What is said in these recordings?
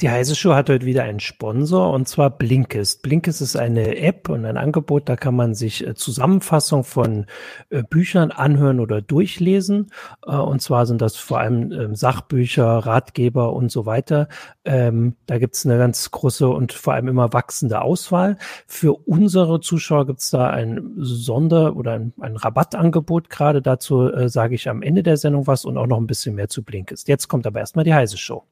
Die Heise Show hat heute wieder einen Sponsor und zwar Blinkist. Blinkist ist eine App und ein Angebot, da kann man sich äh, Zusammenfassung von äh, Büchern anhören oder durchlesen. Äh, und zwar sind das vor allem ähm, Sachbücher, Ratgeber und so weiter. Ähm, da gibt's eine ganz große und vor allem immer wachsende Auswahl. Für unsere Zuschauer gibt's da ein Sonder- oder ein, ein Rabattangebot. Gerade dazu sage ich am Ende der Sendung was und auch noch ein bisschen mehr zu Blinkist. Jetzt kommt aber erstmal die Heise Show.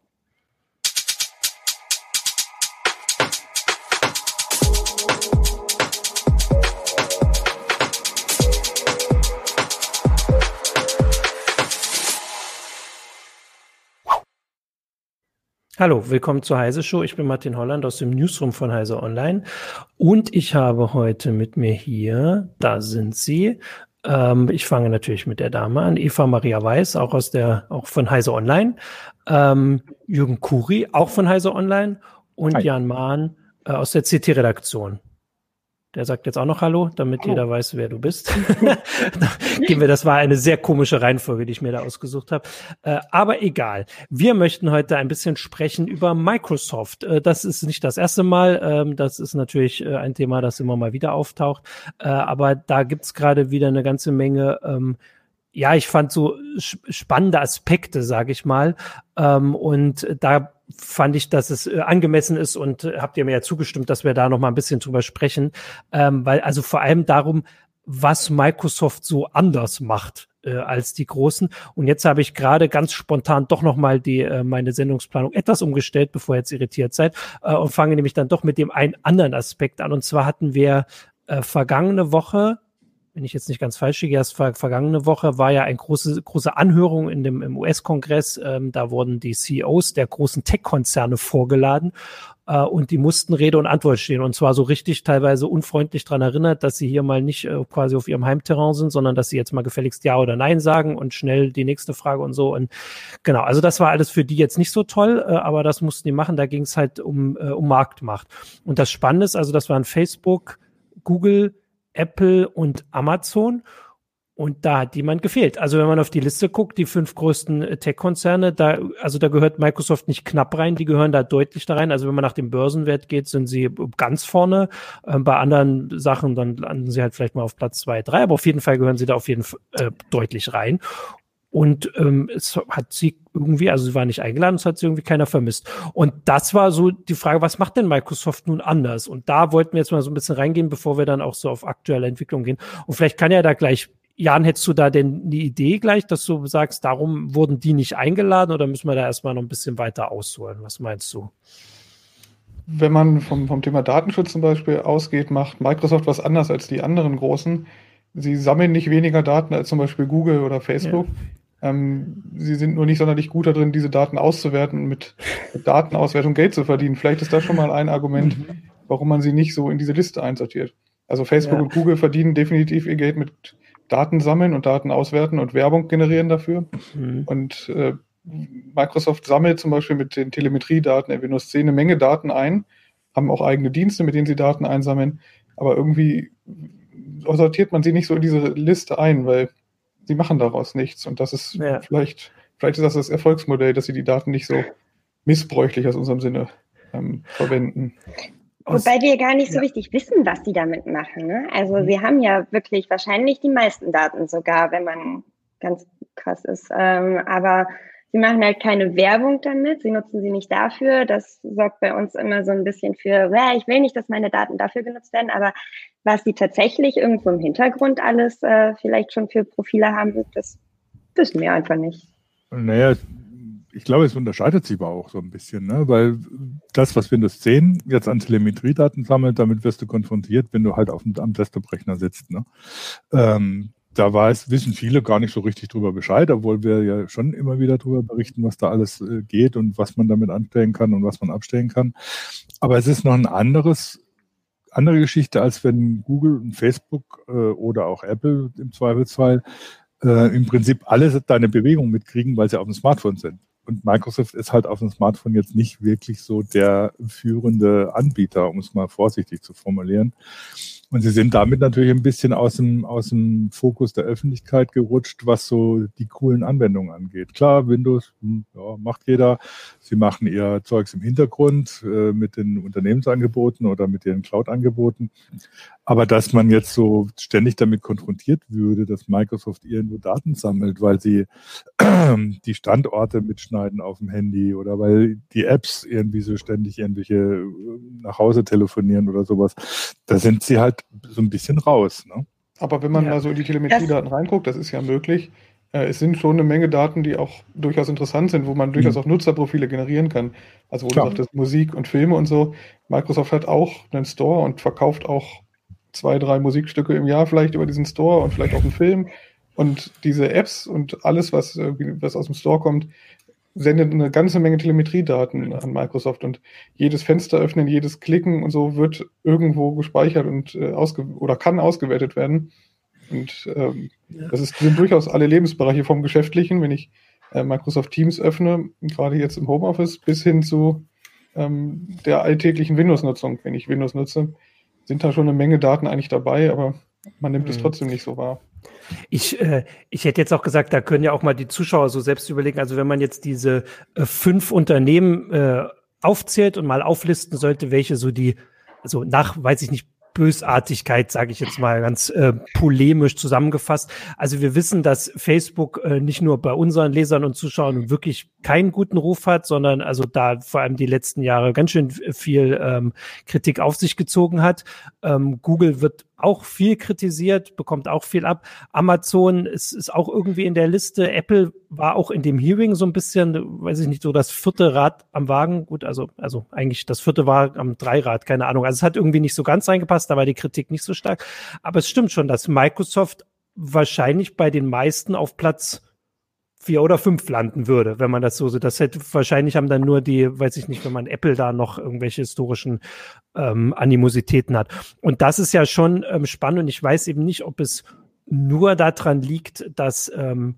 Hallo, willkommen zur Heise Show. Ich bin Martin Holland aus dem Newsroom von Heise Online und ich habe heute mit mir hier, da sind sie. Ähm, ich fange natürlich mit der Dame an, Eva Maria Weiß, auch aus der, auch von Heise Online. Ähm, Jürgen Kuri, auch von Heise Online und Hi. Jan Mahn äh, aus der CT-Redaktion. Der sagt jetzt auch noch Hallo, damit Hallo. jeder weiß, wer du bist. Gehen wir, das war eine sehr komische Reihenfolge, die ich mir da ausgesucht habe. Äh, aber egal. Wir möchten heute ein bisschen sprechen über Microsoft. Äh, das ist nicht das erste Mal. Ähm, das ist natürlich äh, ein Thema, das immer mal wieder auftaucht. Äh, aber da gibt's gerade wieder eine ganze Menge ähm, ja, ich fand so spannende Aspekte, sage ich mal. Ähm, und da fand ich, dass es äh, angemessen ist und äh, habt ihr mir ja zugestimmt, dass wir da noch mal ein bisschen drüber sprechen, ähm, weil also vor allem darum, was Microsoft so anders macht äh, als die großen. Und jetzt habe ich gerade ganz spontan doch noch mal die äh, meine Sendungsplanung etwas umgestellt, bevor ihr jetzt irritiert seid äh, und fange nämlich dann doch mit dem einen anderen Aspekt an. Und zwar hatten wir äh, vergangene Woche wenn ich jetzt nicht ganz falsch liege, erst ver vergangene Woche war ja eine große, große Anhörung in dem, im US-Kongress. Ähm, da wurden die CEOs der großen Tech-Konzerne vorgeladen äh, und die mussten Rede und Antwort stehen. Und zwar so richtig teilweise unfreundlich dran erinnert, dass sie hier mal nicht äh, quasi auf ihrem Heimterrain sind, sondern dass sie jetzt mal gefälligst Ja oder Nein sagen und schnell die nächste Frage und so. Und genau, also das war alles für die jetzt nicht so toll, äh, aber das mussten die machen. Da ging es halt um, äh, um Marktmacht. Und das Spannende ist, also das waren Facebook, Google, Apple und Amazon. Und da hat jemand gefehlt. Also wenn man auf die Liste guckt, die fünf größten äh, Tech-Konzerne, da, also da gehört Microsoft nicht knapp rein, die gehören da deutlich da rein. Also wenn man nach dem Börsenwert geht, sind sie ganz vorne. Ähm, bei anderen Sachen, dann landen sie halt vielleicht mal auf Platz zwei, drei, aber auf jeden Fall gehören sie da auf jeden Fall äh, deutlich rein. Und ähm, es hat sie irgendwie, also sie war nicht eingeladen, es hat sie irgendwie keiner vermisst. Und das war so die Frage, was macht denn Microsoft nun anders? Und da wollten wir jetzt mal so ein bisschen reingehen, bevor wir dann auch so auf aktuelle Entwicklung gehen. Und vielleicht kann ja da gleich, Jan, hättest du da denn eine Idee gleich, dass du sagst, darum wurden die nicht eingeladen oder müssen wir da erstmal noch ein bisschen weiter ausholen? Was meinst du? Wenn man vom, vom Thema Datenschutz zum Beispiel ausgeht, macht Microsoft was anders als die anderen großen. Sie sammeln nicht weniger Daten als zum Beispiel Google oder Facebook. Ja. Ähm, sie sind nur nicht sonderlich gut darin, diese Daten auszuwerten und mit, mit Datenauswertung Geld zu verdienen. Vielleicht ist das schon mal ein Argument, mhm. warum man sie nicht so in diese Liste einsortiert. Also Facebook ja. und Google verdienen definitiv ihr Geld mit Daten sammeln und Daten auswerten und Werbung generieren dafür. Mhm. Und äh, Microsoft sammelt zum Beispiel mit den Telemetriedaten der Windows 10 eine Menge Daten ein, haben auch eigene Dienste, mit denen sie Daten einsammeln, aber irgendwie sortiert man sie nicht so in diese Liste ein, weil sie machen daraus nichts. Und das ist ja. vielleicht, vielleicht ist das das Erfolgsmodell, dass sie die Daten nicht so missbräuchlich aus unserem Sinne ähm, verwenden. Wobei wir gar nicht so ja. richtig wissen, was sie damit machen. Ne? Also mhm. sie haben ja wirklich wahrscheinlich die meisten Daten sogar, wenn man ganz krass ist. Ähm, aber sie machen halt keine Werbung damit, sie nutzen sie nicht dafür. Das sorgt bei uns immer so ein bisschen für, ich will nicht, dass meine Daten dafür genutzt werden, aber was sie tatsächlich irgendwo im Hintergrund alles äh, vielleicht schon für Profile haben, das wissen wir einfach nicht. Naja, ich glaube, es unterscheidet sich aber auch so ein bisschen, ne? weil das, was Windows 10 jetzt an Telemetriedaten sammelt, damit wirst du konfrontiert, wenn du halt auf dem, am Desktop-Rechner sitzt. Ne? Ähm, da weiß, wissen viele gar nicht so richtig drüber Bescheid, obwohl wir ja schon immer wieder darüber berichten, was da alles äh, geht und was man damit anstellen kann und was man abstellen kann. Aber es ist noch ein anderes andere Geschichte, als wenn Google und Facebook äh, oder auch Apple im Zweifelsfall äh, im Prinzip alle deine Bewegungen mitkriegen, weil sie auf dem Smartphone sind. Und Microsoft ist halt auf dem Smartphone jetzt nicht wirklich so der führende Anbieter, um es mal vorsichtig zu formulieren. Und sie sind damit natürlich ein bisschen aus dem, aus dem Fokus der Öffentlichkeit gerutscht, was so die coolen Anwendungen angeht. Klar, Windows hm, ja, macht jeder, Sie machen ihr Zeugs im Hintergrund äh, mit den Unternehmensangeboten oder mit ihren Cloud-Angeboten. Aber dass man jetzt so ständig damit konfrontiert würde, dass Microsoft irgendwo Daten sammelt, weil sie die Standorte mitschneiden auf dem Handy oder weil die Apps irgendwie so ständig irgendwelche äh, nach Hause telefonieren oder sowas, da sind sie halt so ein bisschen raus. Ne? Aber wenn man ja. mal so in die Telemetriedaten reinguckt, das ist ja möglich, äh, es sind schon eine Menge Daten, die auch durchaus interessant sind, wo man durchaus mhm. auch Nutzerprofile generieren kann. Also wo Klar. du sagtest, Musik und Filme und so. Microsoft hat auch einen Store und verkauft auch zwei, drei Musikstücke im Jahr vielleicht über diesen Store und vielleicht auch einen Film. Und diese Apps und alles, was, was aus dem Store kommt, sendet eine ganze Menge Telemetriedaten an Microsoft und jedes Fenster öffnen, jedes Klicken und so wird irgendwo gespeichert und äh, ausge oder kann ausgewertet werden. Und ähm, ja. das ist, sind durchaus alle Lebensbereiche vom Geschäftlichen, wenn ich äh, Microsoft Teams öffne, gerade jetzt im Homeoffice, bis hin zu ähm, der alltäglichen Windows-Nutzung. Wenn ich Windows nutze, sind da schon eine Menge Daten eigentlich dabei, aber man nimmt mhm. es trotzdem nicht so wahr. Ich, äh, ich hätte jetzt auch gesagt, da können ja auch mal die Zuschauer so selbst überlegen. Also wenn man jetzt diese äh, fünf Unternehmen äh, aufzählt und mal auflisten sollte, welche so die, also nach, weiß ich nicht, Bösartigkeit, sage ich jetzt mal ganz äh, polemisch zusammengefasst. Also wir wissen, dass Facebook äh, nicht nur bei unseren Lesern und Zuschauern wirklich keinen guten Ruf hat, sondern also da vor allem die letzten Jahre ganz schön viel ähm, Kritik auf sich gezogen hat. Ähm, Google wird auch viel kritisiert, bekommt auch viel ab. Amazon ist, ist auch irgendwie in der Liste. Apple war auch in dem Hearing so ein bisschen, weiß ich nicht, so das vierte Rad am Wagen. Gut, also, also eigentlich das vierte war am Dreirad, keine Ahnung. Also es hat irgendwie nicht so ganz reingepasst, da war die Kritik nicht so stark. Aber es stimmt schon, dass Microsoft wahrscheinlich bei den meisten auf Platz vier oder fünf landen würde, wenn man das so sieht. Das hätte wahrscheinlich haben dann nur die, weiß ich nicht, wenn man Apple da noch irgendwelche historischen ähm, Animositäten hat. Und das ist ja schon ähm, spannend und ich weiß eben nicht, ob es nur daran liegt, dass ähm,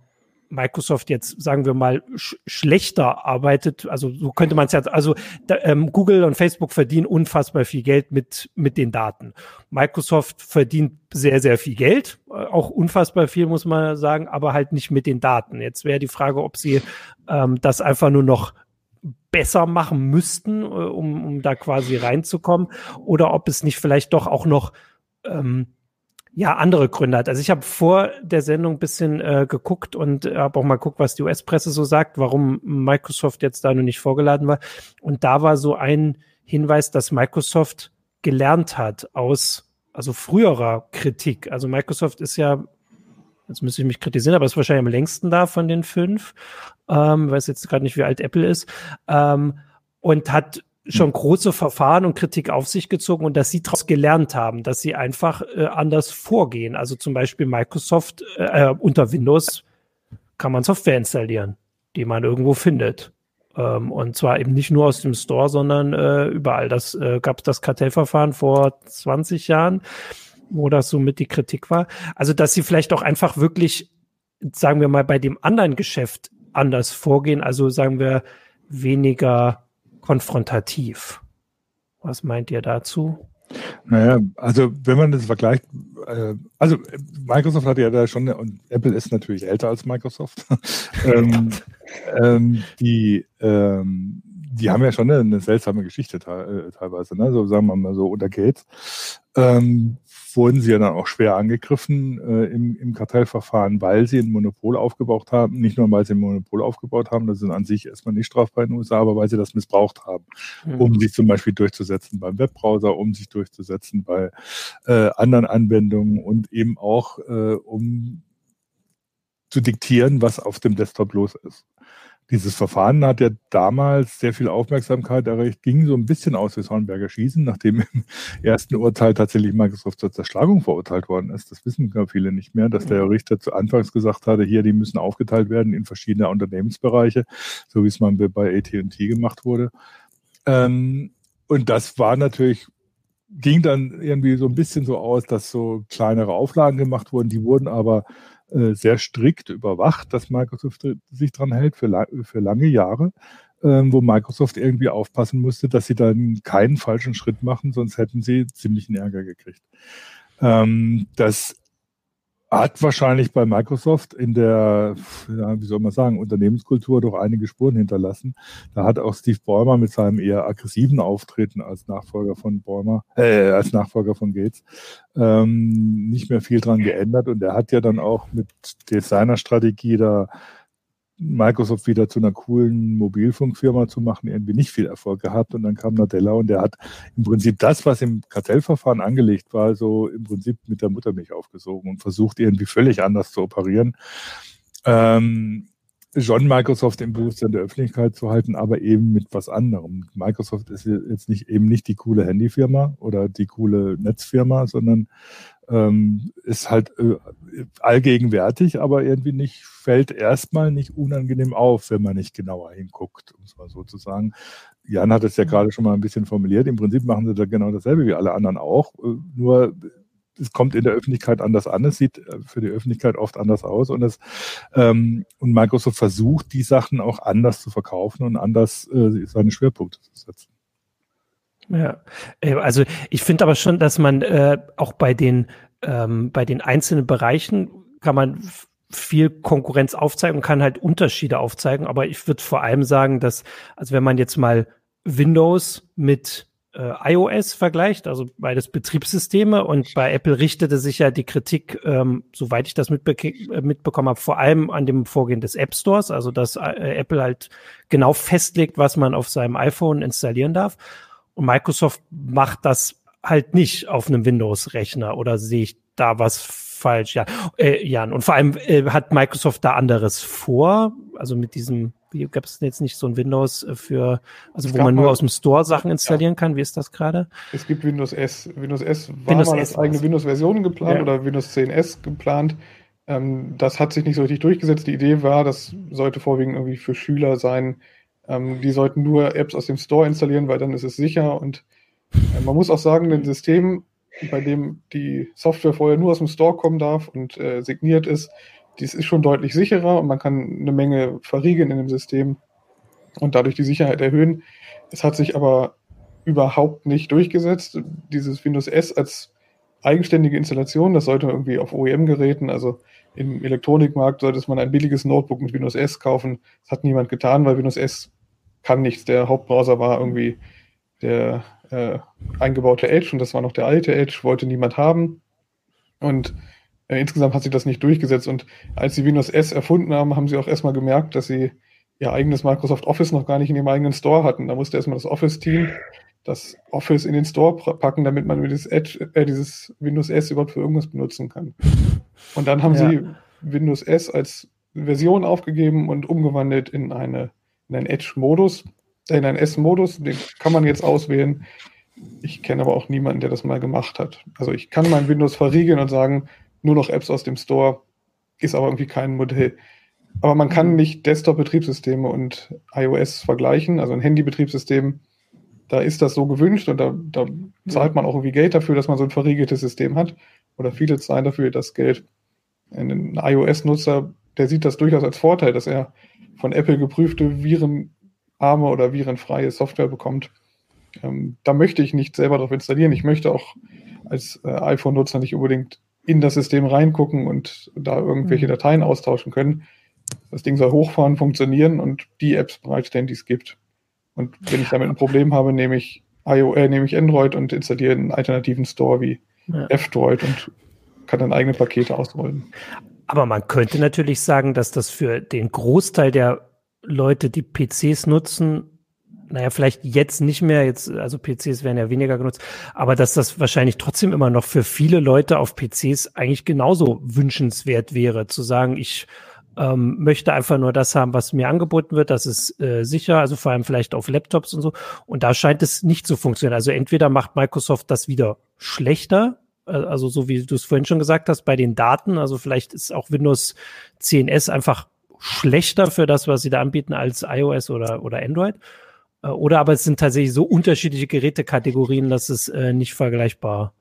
Microsoft jetzt, sagen wir mal, sch schlechter arbeitet. Also so könnte man es ja, also da, ähm, Google und Facebook verdienen unfassbar viel Geld mit, mit den Daten. Microsoft verdient sehr, sehr viel Geld, äh, auch unfassbar viel, muss man sagen, aber halt nicht mit den Daten. Jetzt wäre die Frage, ob sie ähm, das einfach nur noch besser machen müssten, äh, um, um da quasi reinzukommen, oder ob es nicht vielleicht doch auch noch ähm, ja andere Gründe hat. Also ich habe vor der Sendung ein bisschen äh, geguckt und habe auch mal geguckt, was die US-Presse so sagt, warum Microsoft jetzt da noch nicht vorgeladen war. Und da war so ein Hinweis, dass Microsoft gelernt hat aus also früherer Kritik. Also Microsoft ist ja, jetzt müsste ich mich kritisieren, aber ist wahrscheinlich am längsten da von den fünf. Ähm, weiß jetzt gerade nicht, wie alt Apple ist. Ähm, und hat schon große Verfahren und Kritik auf sich gezogen und dass sie daraus gelernt haben, dass sie einfach äh, anders vorgehen. Also zum Beispiel Microsoft äh, äh, unter Windows kann man Software installieren, die man irgendwo findet. Ähm, und zwar eben nicht nur aus dem Store, sondern äh, überall. Das äh, gab es das Kartellverfahren vor 20 Jahren, wo das so mit die Kritik war. Also dass sie vielleicht auch einfach wirklich, sagen wir mal, bei dem anderen Geschäft anders vorgehen. Also sagen wir weniger konfrontativ. Was meint ihr dazu? Naja, also wenn man das vergleicht, äh, also Microsoft hat ja da schon, und Apple ist natürlich älter als Microsoft, ähm, ähm, die, ähm, die haben ja schon eine, eine seltsame Geschichte te teilweise, ne? so sagen wir mal so unter Gates. Ähm, wurden sie ja dann auch schwer angegriffen äh, im, im Kartellverfahren, weil sie ein Monopol aufgebaut haben. Nicht nur, weil sie ein Monopol aufgebaut haben, das sind an sich erstmal nicht strafbar in den USA, aber weil sie das missbraucht haben, mhm. um sich zum Beispiel durchzusetzen beim Webbrowser, um sich durchzusetzen bei äh, anderen Anwendungen und eben auch äh, um zu diktieren, was auf dem Desktop los ist. Dieses Verfahren hat ja damals sehr viel Aufmerksamkeit erreicht, ging so ein bisschen aus wie Hornberger Schießen, nachdem im ersten Urteil tatsächlich Microsoft zur Zerschlagung verurteilt worden ist. Das wissen gar viele nicht mehr, dass der Richter zu Anfangs gesagt hatte, hier, die müssen aufgeteilt werden in verschiedene Unternehmensbereiche, so wie es mal bei AT&T gemacht wurde. Ähm, und das war natürlich ging dann irgendwie so ein bisschen so aus, dass so kleinere Auflagen gemacht wurden. Die wurden aber sehr strikt überwacht, dass Microsoft sich dran hält für, für lange Jahre, ähm, wo Microsoft irgendwie aufpassen musste, dass sie dann keinen falschen Schritt machen, sonst hätten sie ziemlichen Ärger gekriegt. Ähm, das hat wahrscheinlich bei Microsoft in der, ja, wie soll man sagen, Unternehmenskultur doch einige Spuren hinterlassen. Da hat auch Steve Ballmer mit seinem eher aggressiven Auftreten als Nachfolger von Ballmer, äh, als Nachfolger von Gates, ähm, nicht mehr viel dran geändert. Und er hat ja dann auch mit Designerstrategie da Microsoft wieder zu einer coolen Mobilfunkfirma zu machen, irgendwie nicht viel Erfolg gehabt. Und dann kam Nadella und der hat im Prinzip das, was im Kartellverfahren angelegt war, so im Prinzip mit der Muttermilch aufgesogen und versucht irgendwie völlig anders zu operieren. Ähm, schon Microsoft im Bewusstsein der Öffentlichkeit zu halten, aber eben mit was anderem. Microsoft ist jetzt nicht eben nicht die coole Handyfirma oder die coole Netzfirma, sondern ähm, ist halt äh, allgegenwärtig, aber irgendwie nicht, fällt erstmal nicht unangenehm auf, wenn man nicht genauer hinguckt, um es mal so zu sagen. Jan hat es ja gerade schon mal ein bisschen formuliert. Im Prinzip machen sie da genau dasselbe wie alle anderen auch, äh, nur es kommt in der Öffentlichkeit anders an, es sieht äh, für die Öffentlichkeit oft anders aus und es ähm, und Microsoft versucht, die Sachen auch anders zu verkaufen und anders äh, seine Schwerpunkte zu setzen. Ja, äh, also ich finde aber schon, dass man äh, auch bei den ähm, bei den einzelnen Bereichen kann man viel Konkurrenz aufzeigen und kann halt Unterschiede aufzeigen. Aber ich würde vor allem sagen, dass, also wenn man jetzt mal Windows mit äh, iOS vergleicht, also beides Betriebssysteme und bei Apple richtete sich ja die Kritik, ähm, soweit ich das mitbe äh, mitbekommen habe, vor allem an dem Vorgehen des App Stores, also dass äh, Apple halt genau festlegt, was man auf seinem iPhone installieren darf. Und Microsoft macht das halt nicht auf einem Windows-Rechner oder sehe ich da was falsch? Ja, äh, Jan. Und vor allem äh, hat Microsoft da anderes vor, also mit diesem gab es jetzt nicht so ein Windows äh, für, also wo man nur mal, aus dem Store Sachen installieren ja. kann? Wie ist das gerade? Es gibt Windows S. Windows S war Windows mal als eigene Windows-Version geplant ja. oder Windows 10S geplant. Ähm, das hat sich nicht so richtig durchgesetzt. Die Idee war, das sollte vorwiegend irgendwie für Schüler sein. Ähm, die sollten nur Apps aus dem Store installieren, weil dann ist es sicher. Und äh, man muss auch sagen, ein System, bei dem die Software vorher nur aus dem Store kommen darf und äh, signiert ist, dies ist schon deutlich sicherer und man kann eine Menge verriegeln in dem System und dadurch die Sicherheit erhöhen. Es hat sich aber überhaupt nicht durchgesetzt. Dieses Windows S als eigenständige Installation, das sollte irgendwie auf OEM-Geräten, also im Elektronikmarkt sollte man ein billiges Notebook mit Windows S kaufen. Das hat niemand getan, weil Windows S kann nichts. Der Hauptbrowser war irgendwie der äh, eingebaute Edge und das war noch der alte Edge, wollte niemand haben. Und äh, insgesamt hat sich das nicht durchgesetzt. Und als sie Windows S erfunden haben, haben sie auch erstmal gemerkt, dass sie ihr eigenes Microsoft Office noch gar nicht in ihrem eigenen Store hatten. Da musste erstmal das Office-Team das Office in den Store packen, damit man dieses, Edge, äh, dieses Windows S überhaupt für irgendwas benutzen kann. Und dann haben ja. sie Windows S als Version aufgegeben und umgewandelt in eine in einen Edge-Modus, äh, in einen S-Modus. Den kann man jetzt auswählen. Ich kenne aber auch niemanden, der das mal gemacht hat. Also ich kann mein Windows verriegeln und sagen, nur noch Apps aus dem Store, ist aber irgendwie kein Modell. Aber man kann nicht Desktop-Betriebssysteme und iOS vergleichen, also ein Handy-Betriebssystem. Da ist das so gewünscht und da, da zahlt man auch irgendwie Geld dafür, dass man so ein verriegeltes System hat. Oder viele zahlen dafür das Geld. Ein iOS-Nutzer, der sieht das durchaus als Vorteil, dass er von Apple geprüfte virenarme oder virenfreie Software bekommt. Ähm, da möchte ich nicht selber drauf installieren. Ich möchte auch als äh, iPhone-Nutzer nicht unbedingt in das System reingucken und da irgendwelche mhm. Dateien austauschen können. Das Ding soll hochfahren, funktionieren und die Apps bereitstellen, die es gibt. Und wenn ich damit ein Problem habe, nehme ich, IO, äh, nehme ich Android und installiere einen alternativen Store wie ja. F-Droid und kann dann eigene Pakete ausrollen. Aber man könnte natürlich sagen, dass das für den Großteil der Leute, die PCs nutzen, naja, vielleicht jetzt nicht mehr, jetzt, also PCs werden ja weniger genutzt, aber dass das wahrscheinlich trotzdem immer noch für viele Leute auf PCs eigentlich genauso wünschenswert wäre, zu sagen, ich ähm, möchte einfach nur das haben, was mir angeboten wird, das ist äh, sicher, also vor allem vielleicht auf Laptops und so. Und da scheint es nicht zu funktionieren. Also entweder macht Microsoft das wieder schlechter, äh, also so wie du es vorhin schon gesagt hast, bei den Daten, also vielleicht ist auch Windows 10S einfach schlechter für das, was sie da anbieten als iOS oder, oder Android. Äh, oder aber es sind tatsächlich so unterschiedliche Gerätekategorien, dass es äh, nicht vergleichbar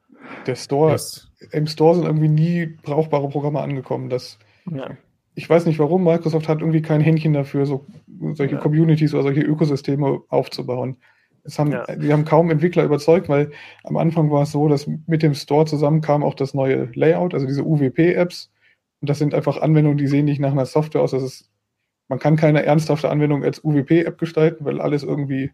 Der Store, ist. im Store sind irgendwie nie brauchbare Programme angekommen. Das, ja. Ich weiß nicht warum, Microsoft hat irgendwie kein Händchen dafür, so, solche ja. Communities oder solche Ökosysteme aufzubauen. Es haben, ja. Die haben kaum Entwickler überzeugt, weil am Anfang war es so, dass mit dem Store zusammen kam auch das neue Layout, also diese UWP-Apps, Und das sind einfach Anwendungen, die sehen nicht nach einer Software aus. Das ist, man kann keine ernsthafte Anwendung als UWP-App gestalten, weil alles irgendwie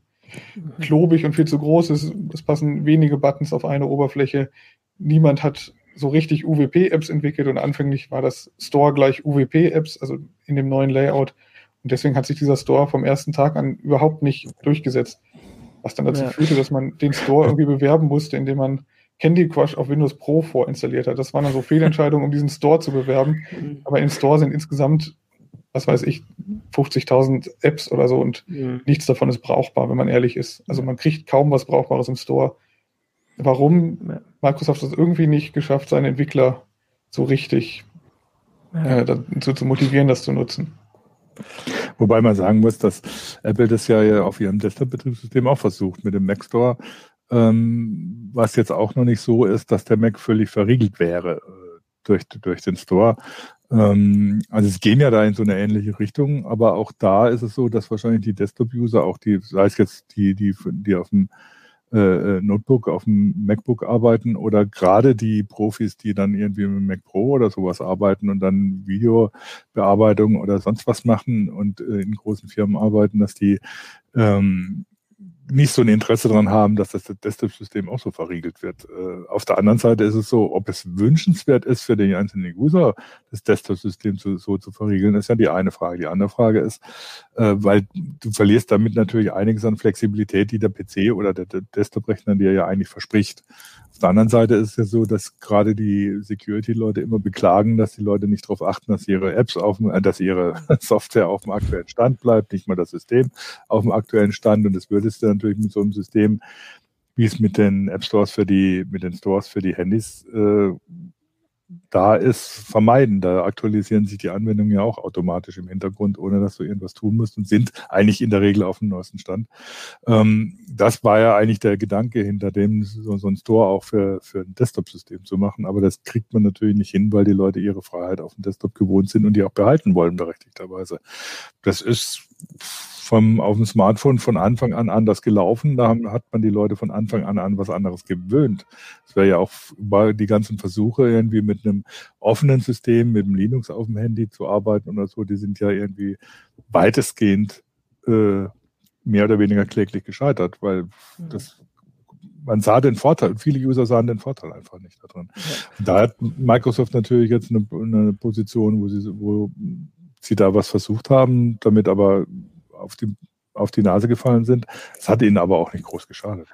klobig und viel zu groß ist. Es passen wenige Buttons auf eine Oberfläche. Niemand hat so richtig UWP-Apps entwickelt und anfänglich war das Store gleich UWP-Apps, also in dem neuen Layout. Und deswegen hat sich dieser Store vom ersten Tag an überhaupt nicht durchgesetzt. Was dann dazu ja. führte, dass man den Store irgendwie bewerben musste, indem man Candy Crush auf Windows Pro vorinstalliert hat. Das waren dann so Fehlentscheidungen, um diesen Store zu bewerben. Mhm. Aber im Store sind insgesamt, was weiß ich, 50.000 Apps oder so und mhm. nichts davon ist brauchbar, wenn man ehrlich ist. Also man kriegt kaum was Brauchbares im Store. Warum Microsoft es irgendwie nicht geschafft, seine Entwickler so richtig äh, dazu zu motivieren, das zu nutzen. Wobei man sagen muss, dass Apple das ja auf ihrem Desktop-Betriebssystem auch versucht mit dem Mac Store ähm, was jetzt auch noch nicht so ist, dass der Mac völlig verriegelt wäre äh, durch, durch den Store. Ähm, also es gehen ja da in so eine ähnliche Richtung, aber auch da ist es so, dass wahrscheinlich die Desktop-User, auch die, sei es jetzt die, die, die auf dem äh, äh, Notebook, auf dem MacBook arbeiten oder gerade die Profis, die dann irgendwie mit Mac Pro oder sowas arbeiten und dann Videobearbeitung oder sonst was machen und äh, in großen Firmen arbeiten, dass die ähm, nicht so ein Interesse daran haben, dass das Desktop-System auch so verriegelt wird. Äh, auf der anderen Seite ist es so, ob es wünschenswert ist für den einzelnen User, das Desktop-System so, zu verriegeln, ist ja die eine Frage. Die andere Frage ist, äh, weil du verlierst damit natürlich einiges an Flexibilität, die der PC oder der, der Desktop-Rechner dir ja eigentlich verspricht. Auf der anderen Seite ist es ja so, dass gerade die Security-Leute immer beklagen, dass die Leute nicht darauf achten, dass ihre Apps auf dem, äh, dass ihre Software auf dem aktuellen Stand bleibt, nicht mal das System auf dem aktuellen Stand. Und das würdest du natürlich mit so einem System, wie es mit den App Stores für die, mit den Stores für die Handys äh, da ist, vermeiden. Da aktualisieren sich die Anwendungen ja auch automatisch im Hintergrund, ohne dass du irgendwas tun musst und sind eigentlich in der Regel auf dem neuesten Stand. Ähm, das war ja eigentlich der Gedanke hinter dem, so, so ein Store auch für, für ein Desktop-System zu machen. Aber das kriegt man natürlich nicht hin, weil die Leute ihre Freiheit auf dem Desktop gewohnt sind und die auch behalten wollen, berechtigterweise. Das ist vom, auf dem Smartphone von Anfang an anders gelaufen. Da haben, hat man die Leute von Anfang an an was anderes gewöhnt. Es wäre ja auch über die ganzen Versuche irgendwie mit einem offenen System, mit dem Linux auf dem Handy zu arbeiten oder so, die sind ja irgendwie weitestgehend äh, mehr oder weniger kläglich gescheitert, weil mhm. das man sah den Vorteil, viele User sahen den Vorteil einfach nicht daran. Ja. Da hat Microsoft natürlich jetzt eine, eine Position, wo sie, wo sie da was versucht haben, damit aber auf die, auf die Nase gefallen sind. Es hat ihnen aber auch nicht groß geschadet.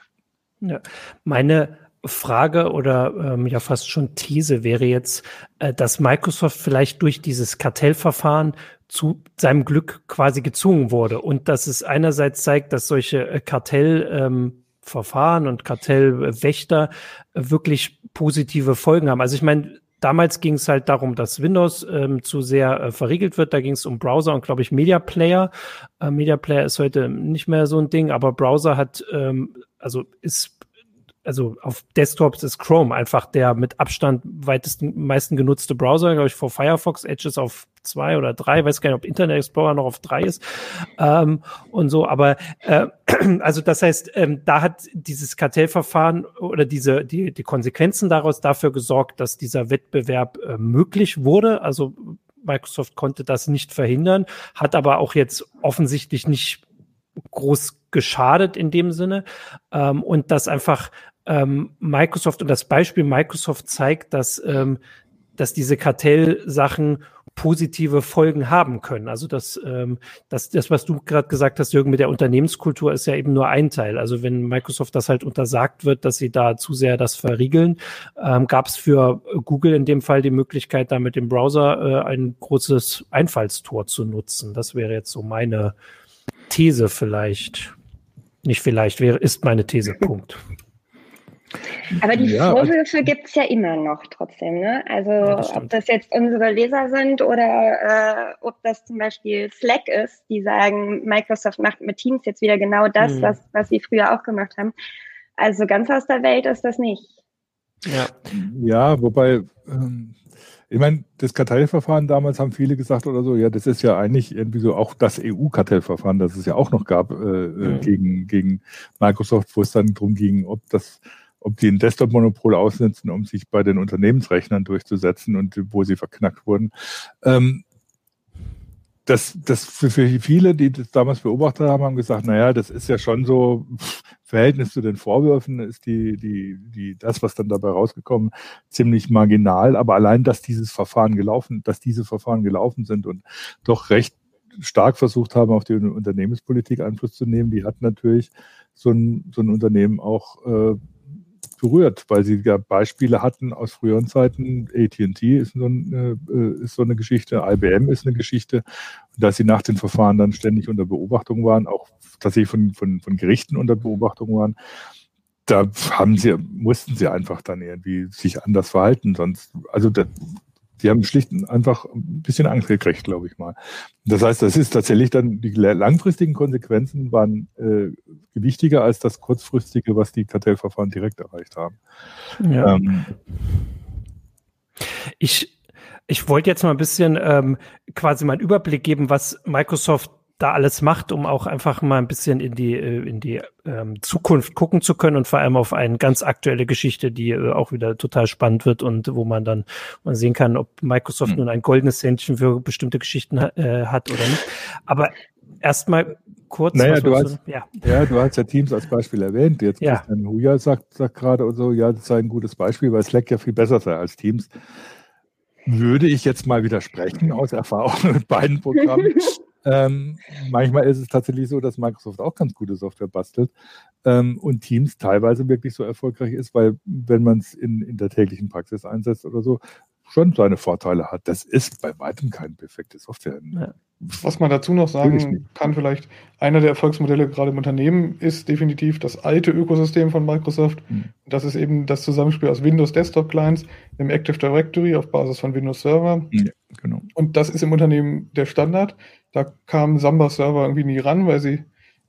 Ja. Meine Frage oder ähm, ja fast schon These wäre jetzt, äh, dass Microsoft vielleicht durch dieses Kartellverfahren zu seinem Glück quasi gezwungen wurde und dass es einerseits zeigt, dass solche äh, Kartellverfahren ähm, und Kartellwächter äh, wirklich positive Folgen haben. Also ich meine, Damals ging es halt darum, dass Windows ähm, zu sehr äh, verriegelt wird. Da ging es um Browser und, glaube ich, Media Player. Äh, Media Player ist heute nicht mehr so ein Ding, aber Browser hat, ähm, also ist also auf Desktops ist Chrome einfach der mit Abstand weitesten meisten genutzte Browser, glaube ich, vor Firefox. Edge ist auf zwei oder drei, weiß gar nicht, ob Internet Explorer noch auf drei ist ähm, und so. Aber äh, also das heißt, ähm, da hat dieses Kartellverfahren oder diese die die Konsequenzen daraus dafür gesorgt, dass dieser Wettbewerb äh, möglich wurde. Also Microsoft konnte das nicht verhindern, hat aber auch jetzt offensichtlich nicht groß geschadet in dem Sinne ähm, und das einfach ähm, Microsoft und das Beispiel Microsoft zeigt, dass, ähm, dass diese Kartellsachen positive Folgen haben können. Also das, ähm, das, das was du gerade gesagt hast, Jürgen, mit der Unternehmenskultur ist ja eben nur ein Teil. Also wenn Microsoft das halt untersagt wird, dass sie da zu sehr das verriegeln, ähm, gab es für Google in dem Fall die Möglichkeit, da mit dem Browser äh, ein großes Einfallstor zu nutzen. Das wäre jetzt so meine These vielleicht. Nicht vielleicht, wäre, ist meine These, Punkt. Aber die ja, also Vorwürfe gibt es ja immer noch trotzdem. Ne? Also ja, ob das jetzt unsere Leser sind oder äh, ob das zum Beispiel Slack ist, die sagen, Microsoft macht mit Teams jetzt wieder genau das, mhm. was, was sie früher auch gemacht haben. Also ganz aus der Welt ist das nicht. Ja, ja wobei, ähm, ich meine, das Kartellverfahren damals haben viele gesagt oder so, ja, das ist ja eigentlich irgendwie so auch das EU-Kartellverfahren, das es ja auch noch gab äh, mhm. gegen, gegen Microsoft, wo es dann darum ging, ob das ob die ein Desktop-Monopol ausnutzen, um sich bei den Unternehmensrechnern durchzusetzen und wo sie verknackt wurden. Ähm, das, das für, viele, die das damals beobachtet haben, haben gesagt, naja, das ist ja schon so, Verhältnis zu den Vorwürfen ist die, die, die, das, was dann dabei rausgekommen, ziemlich marginal. Aber allein, dass dieses Verfahren gelaufen, dass diese Verfahren gelaufen sind und doch recht stark versucht haben, auf die Unternehmenspolitik Einfluss zu nehmen, die hat natürlich so ein, so ein Unternehmen auch äh, berührt, weil sie ja Beispiele hatten aus früheren Zeiten. AT&T ist, so eine, äh, ist so eine Geschichte, IBM ist eine Geschichte, dass sie nach den Verfahren dann ständig unter Beobachtung waren, auch tatsächlich von, von, von Gerichten unter Beobachtung waren. Da haben sie, mussten sie einfach dann irgendwie sich anders verhalten, sonst, also das, die haben schlicht einfach ein bisschen Angst gekriegt, glaube ich mal. Das heißt, das ist tatsächlich dann, die langfristigen Konsequenzen waren äh, wichtiger als das kurzfristige, was die Kartellverfahren direkt erreicht haben. Ja. Ähm, ich, ich wollte jetzt mal ein bisschen ähm, quasi mal einen Überblick geben, was Microsoft da alles macht, um auch einfach mal ein bisschen in die äh, in die ähm, Zukunft gucken zu können und vor allem auf eine ganz aktuelle Geschichte, die äh, auch wieder total spannend wird und wo man dann mal sehen kann, ob Microsoft mhm. nun ein goldenes Händchen für bestimmte Geschichten äh, hat oder nicht. Aber erstmal kurz. Naja, du hast, du, ja. ja, du hast ja Teams als Beispiel erwähnt. Jetzt ja. Christian Huja sagt, sagt gerade und so, ja, das sei ein gutes Beispiel, weil Slack ja viel besser sei als Teams. Würde ich jetzt mal widersprechen aus Erfahrung mit beiden Programmen. Ähm, manchmal ist es tatsächlich so, dass Microsoft auch ganz gute Software bastelt ähm, und Teams teilweise wirklich so erfolgreich ist, weil wenn man es in, in der täglichen Praxis einsetzt oder so, schon seine Vorteile hat. Das ist bei weitem kein perfekte Software. Ja. Was man dazu noch sagen kann, vielleicht einer der Erfolgsmodelle gerade im Unternehmen ist definitiv das alte Ökosystem von Microsoft. Mhm. Das ist eben das Zusammenspiel aus Windows Desktop Clients, dem Active Directory auf Basis von Windows Server. Ja, genau. Und das ist im Unternehmen der Standard. Da kam Samba Server irgendwie nie ran, weil sie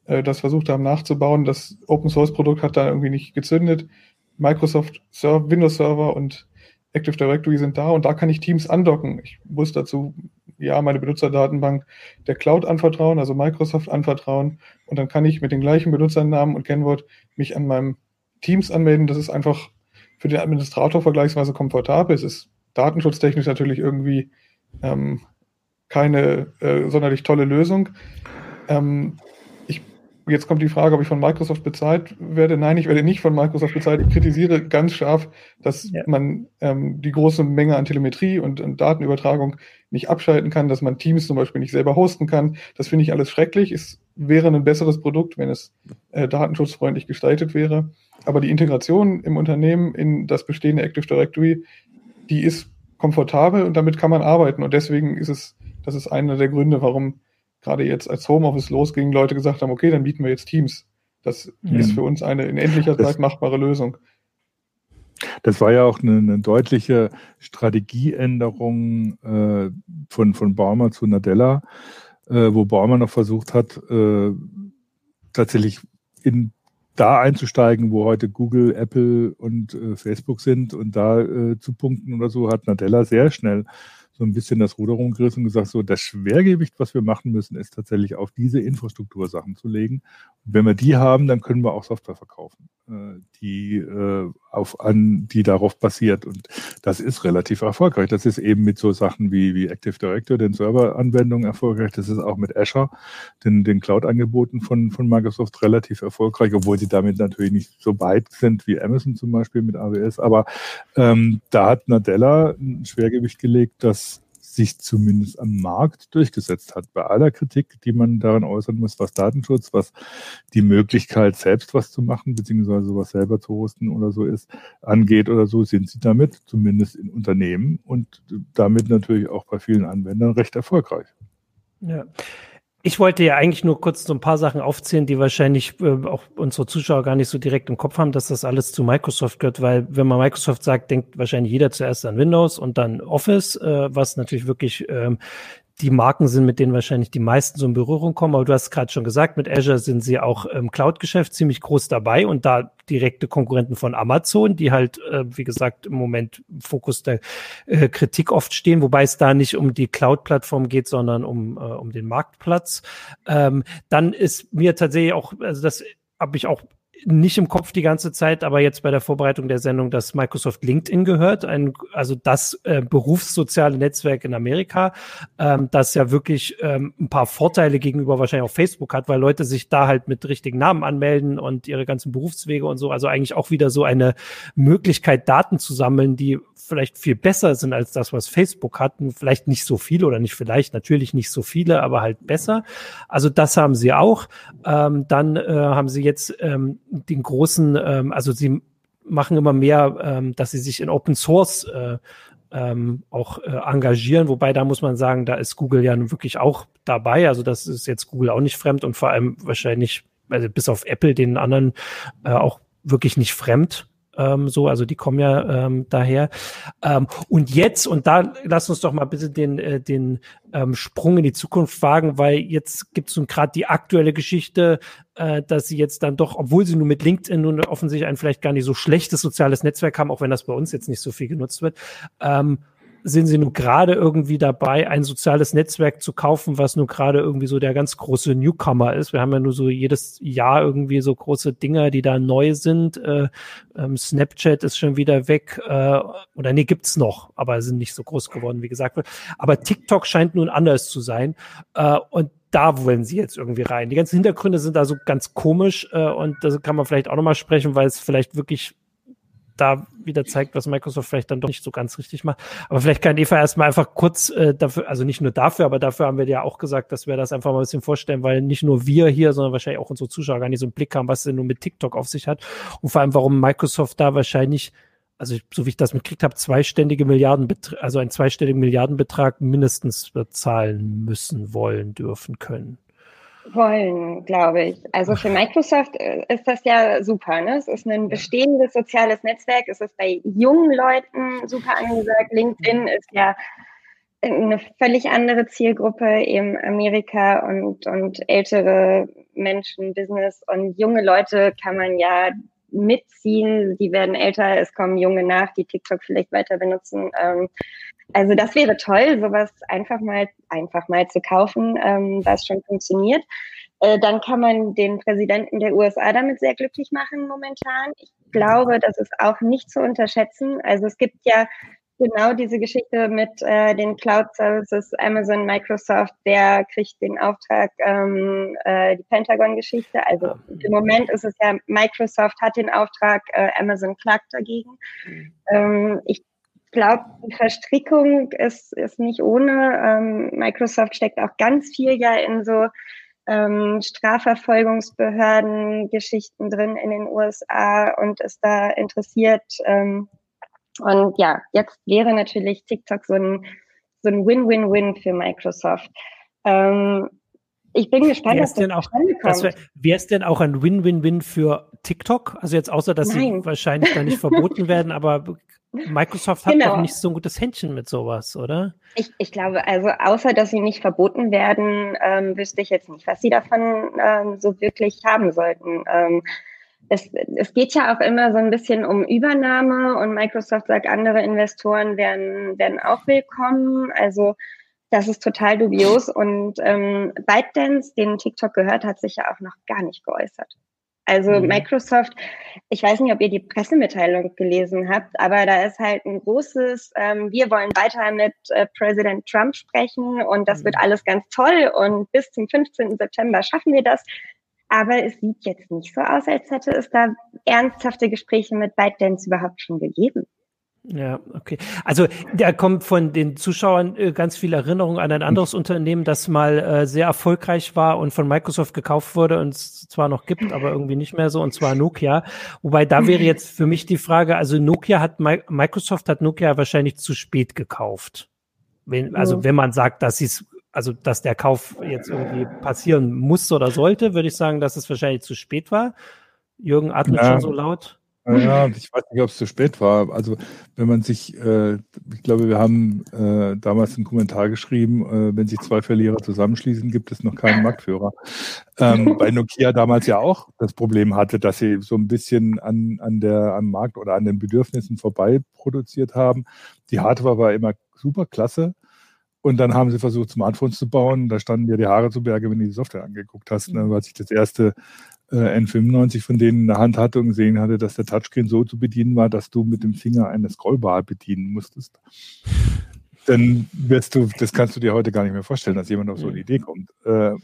äh, das versucht haben nachzubauen. Das Open Source Produkt hat da irgendwie nicht gezündet. Microsoft Server, Windows Server und Active Directory sind da und da kann ich Teams andocken. Ich muss dazu ja meine Benutzerdatenbank der Cloud anvertrauen, also Microsoft anvertrauen und dann kann ich mit den gleichen Benutzernamen und Kennwort mich an meinem Teams anmelden. Das ist einfach für den Administrator vergleichsweise komfortabel. Es ist datenschutztechnisch natürlich irgendwie ähm, keine äh, sonderlich tolle Lösung. Ähm, Jetzt kommt die Frage, ob ich von Microsoft bezahlt werde. Nein, ich werde nicht von Microsoft bezahlt. Ich kritisiere ganz scharf, dass ja. man ähm, die große Menge an Telemetrie und, und, Datenübertragung nicht abschalten kann, dass man Teams zum Beispiel nicht selber hosten kann. Das finde ich alles schrecklich. Es wäre ein besseres Produkt, wenn es äh, datenschutzfreundlich gestaltet wäre. Aber die Integration im Unternehmen in das bestehende Active Directory, die ist komfortabel und damit kann man arbeiten. Und deswegen ist es, das ist einer der Gründe, warum gerade jetzt als Homeoffice losging, Leute gesagt haben, okay, dann bieten wir jetzt Teams. Das ja. ist für uns eine in endlicher Zeit machbare Lösung. Das war ja auch eine, eine deutliche Strategieänderung äh, von, von Baumer zu Nadella, äh, wo Baumer noch versucht hat, äh, tatsächlich in da einzusteigen, wo heute Google, Apple und äh, Facebook sind und da äh, zu punkten oder so, hat Nadella sehr schnell so ein bisschen das Ruder rumgerissen und gesagt, so das Schwergewicht, was wir machen müssen, ist tatsächlich auf diese Infrastruktursachen zu legen. Und wenn wir die haben, dann können wir auch Software verkaufen, die äh, auf an, die darauf basiert. Und das ist relativ erfolgreich. Das ist eben mit so Sachen wie, wie Active Directory, den Serveranwendungen erfolgreich. Das ist auch mit Azure, den, den Cloud-Angeboten von, von Microsoft relativ erfolgreich, obwohl sie damit natürlich nicht so weit sind wie Amazon zum Beispiel mit AWS. Aber ähm, da hat Nadella ein Schwergewicht gelegt, dass sich zumindest am Markt durchgesetzt hat. Bei aller Kritik, die man daran äußern muss, was Datenschutz, was die Möglichkeit, selbst was zu machen, beziehungsweise sowas selber zu hosten oder so ist, angeht oder so, sind sie damit, zumindest in Unternehmen und damit natürlich auch bei vielen Anwendern recht erfolgreich. Ja. Ich wollte ja eigentlich nur kurz so ein paar Sachen aufzählen, die wahrscheinlich äh, auch unsere Zuschauer gar nicht so direkt im Kopf haben, dass das alles zu Microsoft gehört, weil wenn man Microsoft sagt, denkt wahrscheinlich jeder zuerst an Windows und dann Office, äh, was natürlich wirklich ähm, die Marken sind, mit denen wahrscheinlich die meisten so in Berührung kommen. Aber du hast gerade schon gesagt, mit Azure sind sie auch im Cloud-Geschäft ziemlich groß dabei und da direkte Konkurrenten von Amazon, die halt, äh, wie gesagt, im Moment im Fokus der äh, Kritik oft stehen, wobei es da nicht um die Cloud-Plattform geht, sondern um, äh, um den Marktplatz. Ähm, dann ist mir tatsächlich auch, also das habe ich auch nicht im Kopf die ganze Zeit, aber jetzt bei der Vorbereitung der Sendung, dass Microsoft LinkedIn gehört, ein, also das äh, berufssoziale Netzwerk in Amerika, ähm, das ja wirklich ähm, ein paar Vorteile gegenüber wahrscheinlich auch Facebook hat, weil Leute sich da halt mit richtigen Namen anmelden und ihre ganzen Berufswege und so. Also eigentlich auch wieder so eine Möglichkeit, Daten zu sammeln, die vielleicht viel besser sind als das, was Facebook hat. Vielleicht nicht so viele oder nicht vielleicht, natürlich nicht so viele, aber halt besser. Also das haben sie auch. Ähm, dann äh, haben sie jetzt ähm, den großen, ähm, also sie machen immer mehr, ähm, dass sie sich in Open Source äh, ähm, auch äh, engagieren, wobei da muss man sagen, da ist Google ja nun wirklich auch dabei. Also das ist jetzt Google auch nicht fremd und vor allem wahrscheinlich, also bis auf Apple, den anderen äh, auch wirklich nicht fremd ähm, so, also die kommen ja ähm, daher. Ähm, und jetzt, und da lass uns doch mal bitte den, äh, den ähm, Sprung in die Zukunft wagen, weil jetzt gibt es nun gerade die aktuelle Geschichte, äh, dass sie jetzt dann doch, obwohl sie nur mit LinkedIn nun offensichtlich ein vielleicht gar nicht so schlechtes soziales Netzwerk haben, auch wenn das bei uns jetzt nicht so viel genutzt wird, ähm, sind sie nun gerade irgendwie dabei, ein soziales Netzwerk zu kaufen, was nun gerade irgendwie so der ganz große Newcomer ist. Wir haben ja nur so jedes Jahr irgendwie so große Dinger, die da neu sind. Äh, ähm, Snapchat ist schon wieder weg. Äh, oder nee, gibt's noch, aber sind nicht so groß geworden, wie gesagt. Aber TikTok scheint nun anders zu sein. Äh, und da wollen sie jetzt irgendwie rein. Die ganzen Hintergründe sind da so ganz komisch äh, und da kann man vielleicht auch nochmal sprechen, weil es vielleicht wirklich da wieder zeigt, was Microsoft vielleicht dann doch nicht so ganz richtig macht. Aber vielleicht kann Eva erstmal einfach kurz äh, dafür, also nicht nur dafür, aber dafür haben wir ja auch gesagt, dass wir das einfach mal ein bisschen vorstellen, weil nicht nur wir hier, sondern wahrscheinlich auch unsere Zuschauer gar nicht so einen Blick haben, was es denn nur mit TikTok auf sich hat und vor allem, warum Microsoft da wahrscheinlich also so wie ich das mitgekriegt habe, zweistellige Milliarden, also einen zweistelligen Milliardenbetrag mindestens bezahlen müssen, wollen, dürfen, können wollen, glaube ich. Also für Microsoft äh, ist das ja super. Ne? Es ist ein bestehendes soziales Netzwerk. Es ist bei jungen Leuten super angesagt. LinkedIn ist ja eine völlig andere Zielgruppe, eben Amerika und, und ältere Menschen, Business und junge Leute kann man ja mitziehen. Die werden älter, es kommen junge nach, die TikTok vielleicht weiter benutzen. Ähm, also das wäre toll, sowas einfach mal einfach mal zu kaufen, ähm, was schon funktioniert. Äh, dann kann man den Präsidenten der USA damit sehr glücklich machen momentan. Ich glaube, das ist auch nicht zu unterschätzen. Also es gibt ja genau diese Geschichte mit äh, den Cloud Services, Amazon, Microsoft, der kriegt den Auftrag, ähm, äh, die Pentagon-Geschichte. Also im Moment ist es ja, Microsoft hat den Auftrag, äh, Amazon klagt dagegen. Mhm. Ähm, ich glaube, die Verstrickung ist, ist nicht ohne. Ähm, Microsoft steckt auch ganz viel ja in so ähm, Strafverfolgungsbehörden, Geschichten drin in den USA und ist da interessiert. Ähm, und ja, jetzt wäre natürlich TikTok so ein, so ein Win-Win-Win für Microsoft. Ähm, ich bin gespannt, was denn auch, Wäre es denn auch ein Win-Win-Win für TikTok? Also jetzt außer, dass Nein. sie wahrscheinlich da nicht verboten werden, aber Microsoft hat genau. doch nicht so ein gutes Händchen mit sowas, oder? Ich, ich glaube, also außer dass sie nicht verboten werden, ähm, wüsste ich jetzt nicht, was sie davon ähm, so wirklich haben sollten. Ähm, es, es geht ja auch immer so ein bisschen um Übernahme und Microsoft sagt, andere Investoren werden, werden auch willkommen. Also das ist total dubios. Und ähm, ByteDance, den TikTok gehört, hat sich ja auch noch gar nicht geäußert. Also mhm. Microsoft, ich weiß nicht, ob ihr die Pressemitteilung gelesen habt, aber da ist halt ein großes, ähm, wir wollen weiter mit äh, Präsident Trump sprechen und das mhm. wird alles ganz toll und bis zum 15. September schaffen wir das. Aber es sieht jetzt nicht so aus, als hätte es da ernsthafte Gespräche mit ByteDance überhaupt schon gegeben. Ja, okay. Also da kommt von den Zuschauern äh, ganz viel Erinnerung an ein anderes Unternehmen, das mal äh, sehr erfolgreich war und von Microsoft gekauft wurde und es zwar noch gibt, aber irgendwie nicht mehr so, und zwar Nokia. Wobei da wäre jetzt für mich die Frage, also Nokia hat, Microsoft hat Nokia wahrscheinlich zu spät gekauft. Wenn, also wenn man sagt, dass sie es also dass der Kauf jetzt irgendwie passieren muss oder sollte, würde ich sagen, dass es wahrscheinlich zu spät war. Jürgen atmet ja. schon so laut. Ja, ich weiß nicht, ob es zu spät war. Also wenn man sich, äh, ich glaube, wir haben äh, damals einen Kommentar geschrieben, äh, wenn sich zwei Verlierer zusammenschließen, gibt es noch keinen Marktführer. Ähm, bei Nokia damals ja auch das Problem hatte, dass sie so ein bisschen an, an der, am Markt oder an den Bedürfnissen vorbei produziert haben. Die Hardware war immer super klasse. Und dann haben sie versucht, Smartphones zu bauen. Da standen dir die Haare zu Berge, wenn du die Software angeguckt hast, ne, weil sich das erste äh, N95 von denen in der Hand hatte und gesehen hatte, dass der Touchscreen so zu bedienen war, dass du mit dem Finger eine Scrollbar bedienen musstest. Dann wirst du, das kannst du dir heute gar nicht mehr vorstellen, dass jemand auf so eine Idee kommt. Äh,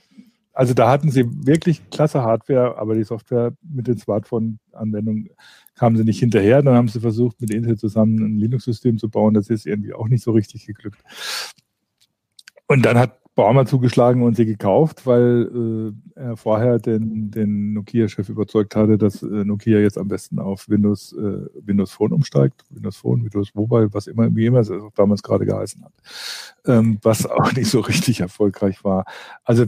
also da hatten sie wirklich klasse Hardware, aber die Software mit den Smartphone-Anwendungen kamen sie nicht hinterher. Dann haben sie versucht, mit Intel zusammen ein Linux-System zu bauen. Das ist irgendwie auch nicht so richtig geglückt. Und dann hat Baumer zugeschlagen und sie gekauft, weil äh, er vorher den, den Nokia-Chef überzeugt hatte, dass äh, Nokia jetzt am besten auf Windows, äh, Windows Phone umsteigt. Windows Phone, Windows Mobile, was immer, wie immer es auch damals gerade geheißen hat. Ähm, was auch nicht so richtig erfolgreich war. Also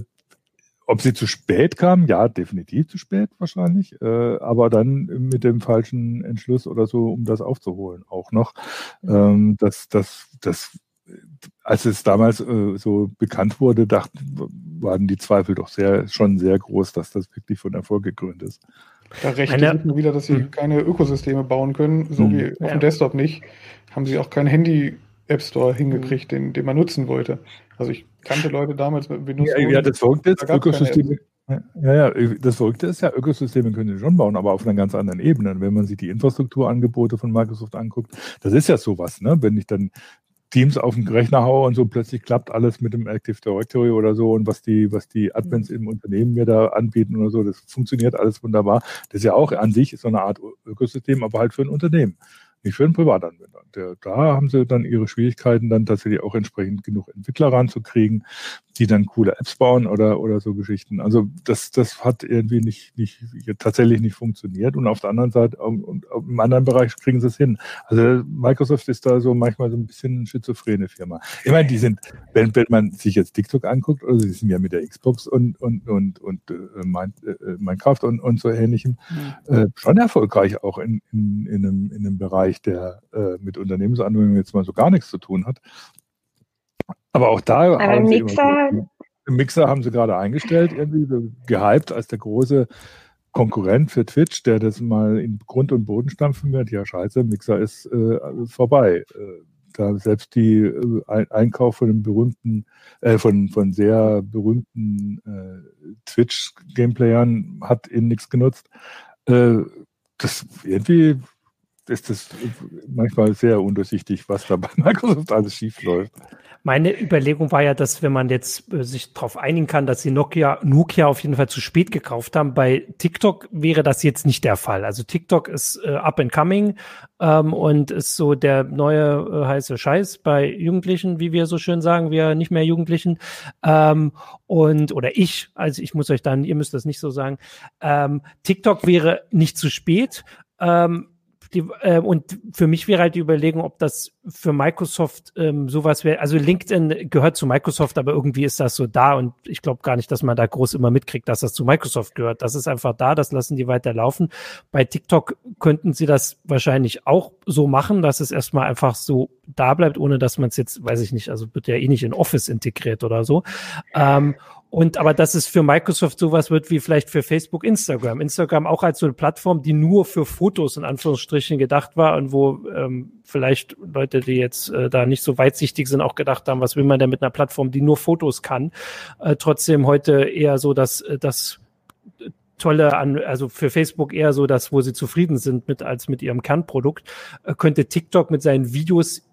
ob sie zu spät kam, ja, definitiv zu spät wahrscheinlich, äh, aber dann mit dem falschen Entschluss oder so, um das aufzuholen, auch noch. Ähm, das, das, das, als es damals äh, so bekannt wurde, dachten, waren die Zweifel doch sehr, schon sehr groß, dass das wirklich von Erfolg gekrönt ist. Da rechnet Eine, nur wieder, dass sie hm. keine Ökosysteme bauen können, so hm. wie auf ja. dem Desktop nicht. Haben sie auch kein Handy App Store hingekriegt, den, den man nutzen wollte. Also ich kannte Leute damals mit Windows. Ja, ja das Verrückte ist, Ökosysteme. Ja, ja, das Verrückte ist ja, Ökosysteme können sie schon bauen, aber auf einer ganz anderen Ebene. Wenn man sich die Infrastrukturangebote von Microsoft anguckt, das ist ja sowas, ne? Wenn ich dann Teams auf den Rechner haue und so plötzlich klappt alles mit dem Active Directory oder so und was die, was die Admins im Unternehmen mir da anbieten oder so, das funktioniert alles wunderbar. Das ist ja auch an sich so eine Art Ökosystem, aber halt für ein Unternehmen nicht für einen Privatanwender. Der, da haben sie dann ihre Schwierigkeiten, dann tatsächlich auch entsprechend genug Entwickler ranzukriegen, die dann coole Apps bauen oder, oder so Geschichten. Also das, das hat irgendwie nicht, nicht tatsächlich nicht funktioniert. Und auf der anderen Seite, und im anderen Bereich kriegen sie es hin. Also Microsoft ist da so manchmal so ein bisschen eine schizophrene Firma. Ich meine, die sind, wenn, wenn man sich jetzt TikTok anguckt, also sie sind ja mit der Xbox und, und, und, und äh, äh Minecraft und, und so ähnlichem, äh, schon erfolgreich auch in, in, in, einem, in einem Bereich, der äh, mit Unternehmensanwendungen jetzt mal so gar nichts zu tun hat. Aber auch da Aber haben Mixer, sie so, Mixer haben sie gerade eingestellt, irgendwie gehypt als der große Konkurrent für Twitch, der das mal in Grund und Boden stampfen wird. Ja, scheiße, Mixer ist äh, vorbei. Äh, da selbst die äh, Einkauf von den berühmten, äh, von, von sehr berühmten Twitch-Gameplayern hat ihnen nichts genutzt. Das irgendwie ist das manchmal sehr undurchsichtig, was da bei Microsoft alles schief läuft. Meine Überlegung war ja, dass wenn man jetzt äh, sich darauf einigen kann, dass sie Nokia, Nokia auf jeden Fall zu spät gekauft haben, bei TikTok wäre das jetzt nicht der Fall. Also TikTok ist äh, up and coming ähm, und ist so der neue äh, heiße Scheiß bei Jugendlichen, wie wir so schön sagen, wir nicht mehr Jugendlichen. Ähm, und oder ich, also ich muss euch dann, ihr müsst das nicht so sagen. Ähm, TikTok wäre nicht zu spät. Ähm, die, äh, und für mich wäre halt die Überlegung, ob das für Microsoft ähm, sowas wäre. Also LinkedIn gehört zu Microsoft, aber irgendwie ist das so da und ich glaube gar nicht, dass man da groß immer mitkriegt, dass das zu Microsoft gehört. Das ist einfach da, das lassen die weiterlaufen. Bei TikTok könnten sie das wahrscheinlich auch so machen, dass es erstmal einfach so da bleibt, ohne dass man es jetzt, weiß ich nicht, also wird ja eh nicht in Office integriert oder so. Ähm, und aber dass es für Microsoft sowas wird wie vielleicht für Facebook, Instagram. Instagram auch als so eine Plattform, die nur für Fotos in Anführungsstrichen gedacht war und wo ähm, vielleicht Leute, die jetzt äh, da nicht so weitsichtig sind, auch gedacht haben, was will man denn mit einer Plattform, die nur Fotos kann. Äh, trotzdem heute eher so, dass äh, das tolle an, also für Facebook eher so das, wo sie zufrieden sind mit als mit ihrem Kernprodukt, äh, könnte TikTok mit seinen Videos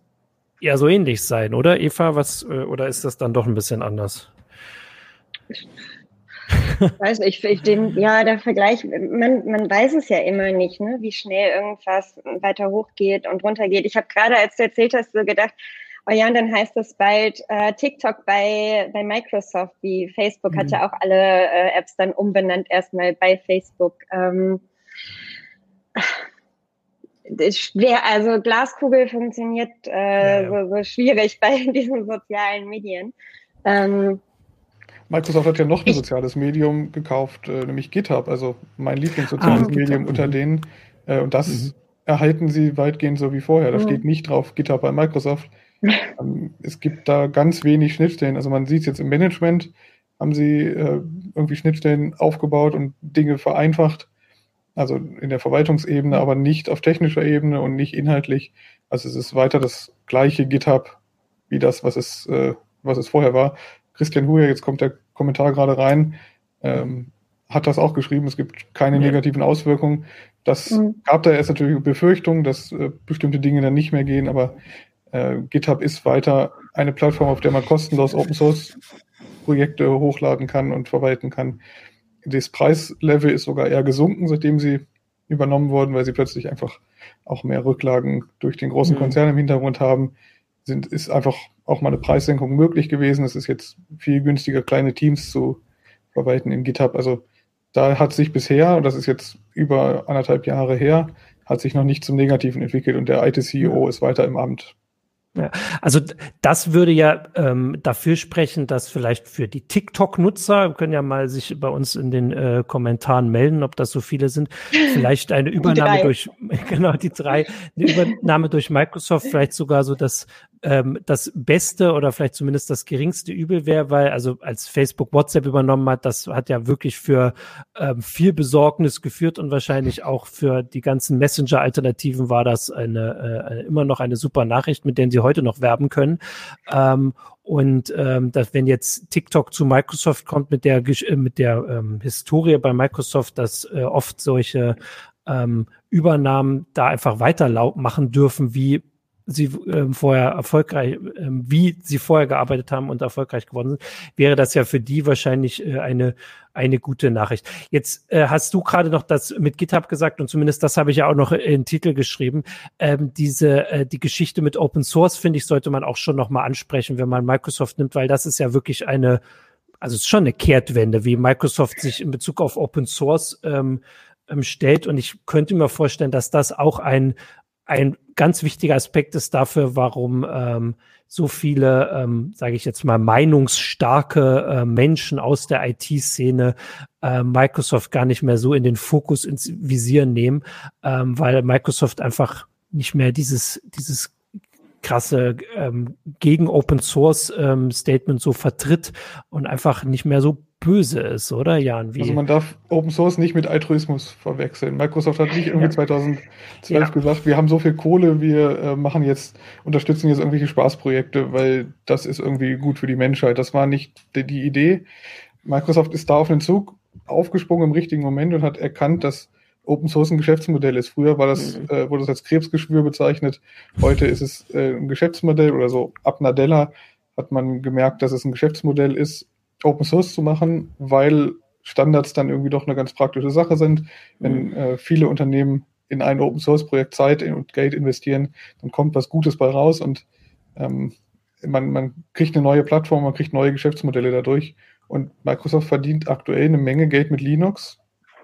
eher so ähnlich sein, oder Eva? Was äh, oder ist das dann doch ein bisschen anders? Weiß ich, ich den, ja, der Vergleich, man, man weiß es ja immer nicht, ne, wie schnell irgendwas weiter hochgeht und runtergeht. Ich habe gerade, als du erzählt hast, so gedacht, oh ja, und dann heißt das bald äh, TikTok bei, bei Microsoft, wie Facebook mhm. hat ja auch alle äh, Apps dann umbenannt erstmal bei Facebook. Ähm, schwer, also Glaskugel funktioniert äh, ja, ja. So, so schwierig bei diesen sozialen Medien. Ähm, Microsoft hat ja noch ein soziales Medium gekauft, äh, nämlich GitHub, also mein Lieblingssoziales ah, Medium GitHub. unter denen. Äh, und das mhm. erhalten sie weitgehend so wie vorher. Da mhm. steht nicht drauf GitHub bei Microsoft. ähm, es gibt da ganz wenig Schnittstellen. Also man sieht es jetzt im Management, haben sie äh, irgendwie Schnittstellen aufgebaut und Dinge vereinfacht. Also in der Verwaltungsebene, aber nicht auf technischer Ebene und nicht inhaltlich. Also es ist weiter das gleiche GitHub wie das, was es, äh, was es vorher war. Christian Huer, jetzt kommt der Kommentar gerade rein. Ähm, hat das auch geschrieben, es gibt keine negativen Auswirkungen. Das mhm. gab da erst natürlich Befürchtungen, dass äh, bestimmte Dinge dann nicht mehr gehen, aber äh, GitHub ist weiter eine Plattform, auf der man kostenlos Open Source Projekte hochladen kann und verwalten kann. Das Preislevel ist sogar eher gesunken, seitdem sie übernommen wurden, weil sie plötzlich einfach auch mehr Rücklagen durch den großen mhm. Konzern im Hintergrund haben. Sind, ist einfach auch mal eine Preissenkung möglich gewesen. Es ist jetzt viel günstiger, kleine Teams zu verwalten in GitHub. Also da hat sich bisher, und das ist jetzt über anderthalb Jahre her, hat sich noch nicht zum Negativen entwickelt und der IT-CEO ist weiter im Amt. Ja, also das würde ja ähm, dafür sprechen, dass vielleicht für die TikTok-Nutzer, können ja mal sich bei uns in den äh, Kommentaren melden, ob das so viele sind, vielleicht eine Übernahme durch, genau die drei, eine Übernahme durch Microsoft, vielleicht sogar so das ähm, das Beste oder vielleicht zumindest das geringste Übel wäre, weil also als Facebook WhatsApp übernommen hat, das hat ja wirklich für ähm, viel Besorgnis geführt und wahrscheinlich auch für die ganzen Messenger-Alternativen war das eine, äh, immer noch eine super Nachricht, mit der sie heute noch werben können. Ähm, und ähm, dass wenn jetzt TikTok zu Microsoft kommt mit der äh, mit der ähm, Historie bei Microsoft, dass äh, oft solche ähm, Übernahmen da einfach weiter machen dürfen, wie sie ähm, vorher erfolgreich, ähm, wie sie vorher gearbeitet haben und erfolgreich geworden sind, wäre das ja für die wahrscheinlich äh, eine eine gute Nachricht. Jetzt äh, hast du gerade noch das mit GitHub gesagt und zumindest das habe ich ja auch noch in Titel geschrieben. Ähm, diese äh, die Geschichte mit Open Source finde ich sollte man auch schon noch mal ansprechen, wenn man Microsoft nimmt, weil das ist ja wirklich eine also es ist schon eine Kehrtwende, wie Microsoft sich in Bezug auf Open Source ähm, ähm stellt und ich könnte mir vorstellen, dass das auch ein ein ganz wichtiger Aspekt ist dafür, warum ähm, so viele, ähm, sage ich jetzt mal, meinungsstarke äh, Menschen aus der IT-Szene äh, Microsoft gar nicht mehr so in den Fokus ins Visier nehmen, ähm, weil Microsoft einfach nicht mehr dieses, dieses krasse ähm, gegen Open Source ähm, Statement so vertritt und einfach nicht mehr so böse ist, oder Jan? Wie? Also man darf Open Source nicht mit Altruismus verwechseln. Microsoft hat nicht irgendwie ja. 2012 ja. gesagt, wir haben so viel Kohle, wir äh, machen jetzt, unterstützen jetzt irgendwelche Spaßprojekte, weil das ist irgendwie gut für die Menschheit. Das war nicht die, die Idee. Microsoft ist da auf den Zug aufgesprungen im richtigen Moment und hat erkannt, dass Open Source ein Geschäftsmodell ist. Früher war das, mhm. äh, wurde das als Krebsgeschwür bezeichnet. Heute ist es äh, ein Geschäftsmodell oder so ab Nadella hat man gemerkt, dass es ein Geschäftsmodell ist Open Source zu machen, weil Standards dann irgendwie doch eine ganz praktische Sache sind. Wenn mhm. äh, viele Unternehmen in ein Open Source Projekt Zeit und Geld investieren, dann kommt was Gutes bei raus und ähm, man, man kriegt eine neue Plattform, man kriegt neue Geschäftsmodelle dadurch. Und Microsoft verdient aktuell eine Menge Geld mit Linux,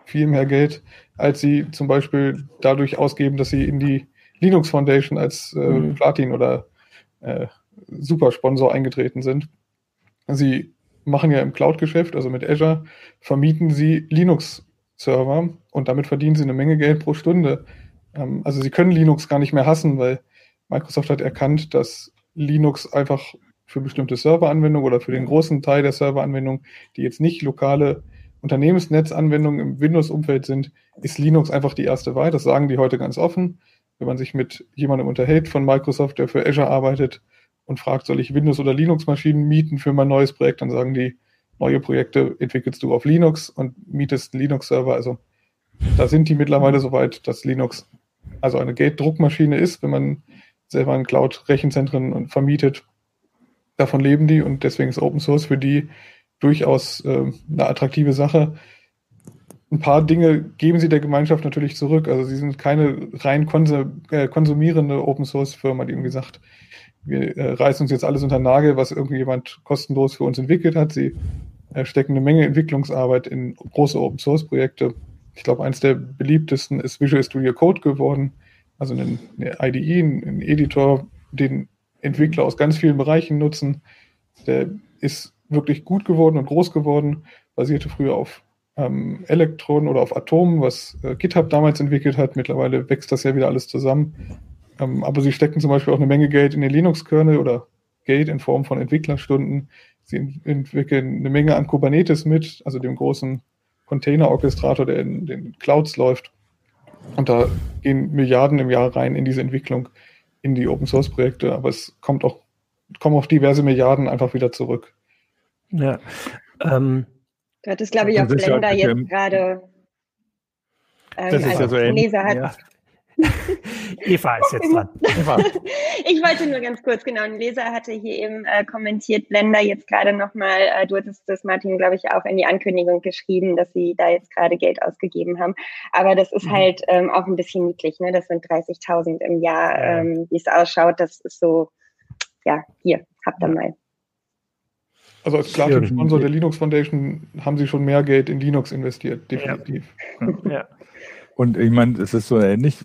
viel mehr Geld, als sie zum Beispiel dadurch ausgeben, dass sie in die Linux Foundation als äh, mhm. Platin oder äh, Supersponsor eingetreten sind. Sie machen ja im Cloud-Geschäft, also mit Azure, vermieten sie Linux-Server und damit verdienen sie eine Menge Geld pro Stunde. Ähm, also sie können Linux gar nicht mehr hassen, weil Microsoft hat erkannt, dass Linux einfach für bestimmte Serveranwendungen oder für den großen Teil der Serveranwendungen, die jetzt nicht lokale Unternehmensnetzanwendungen im Windows-Umfeld sind, ist Linux einfach die erste Wahl. Das sagen die heute ganz offen. Wenn man sich mit jemandem unterhält von Microsoft, der für Azure arbeitet, und fragt, soll ich Windows- oder Linux-Maschinen mieten für mein neues Projekt, dann sagen die, neue Projekte entwickelst du auf Linux und mietest einen Linux-Server. Also da sind die mittlerweile so weit, dass Linux also eine Gate-Druckmaschine ist, wenn man selber ein Cloud-Rechenzentren vermietet. Davon leben die und deswegen ist Open Source für die durchaus äh, eine attraktive Sache. Ein paar Dinge geben sie der Gemeinschaft natürlich zurück. Also sie sind keine rein äh, konsumierende Open Source Firma, die irgendwie sagt, wir äh, reißen uns jetzt alles unter den Nagel, was irgendjemand kostenlos für uns entwickelt hat. Sie stecken eine Menge Entwicklungsarbeit in große Open Source Projekte. Ich glaube, eines der beliebtesten ist Visual Studio Code geworden, also eine, eine IDE, ein Editor, den Entwickler aus ganz vielen Bereichen nutzen. Der ist wirklich gut geworden und groß geworden, basierte früher auf ähm, Elektronen oder auf Atomen, was äh, GitHub damals entwickelt hat. Mittlerweile wächst das ja wieder alles zusammen. Ähm, aber sie stecken zum Beispiel auch eine Menge Geld in den Linux-Kernel oder Geld in Form von Entwicklerstunden. Sie entwickeln eine Menge an Kubernetes mit, also dem großen Container-Orchestrator, der in den Clouds läuft. Und da gehen Milliarden im Jahr rein in diese Entwicklung, in die Open-Source-Projekte. Aber es kommt auch, kommen auch diverse Milliarden einfach wieder zurück. Ja. Ähm, Du hattest, glaube ich, auf Blender jetzt gerade. Ähm, das ist ja so ähnlich. Leser hat, ja. Eva ist jetzt dran. Eva. ich wollte nur ganz kurz, genau, ein Leser hatte hier eben äh, kommentiert, Blender jetzt gerade nochmal, äh, du hattest das, Martin, glaube ich, auch in die Ankündigung geschrieben, dass sie da jetzt gerade Geld ausgegeben haben. Aber das ist mhm. halt ähm, auch ein bisschen niedlich, ne? Das sind 30.000 im Jahr, ähm, wie es ausschaut. Das ist so, ja, hier, habt ihr mal. Also als Platin-Sponsor der Linux Foundation haben sie schon mehr Geld in Linux investiert, definitiv. Ja. ja. Und ich meine, es ist so ähnlich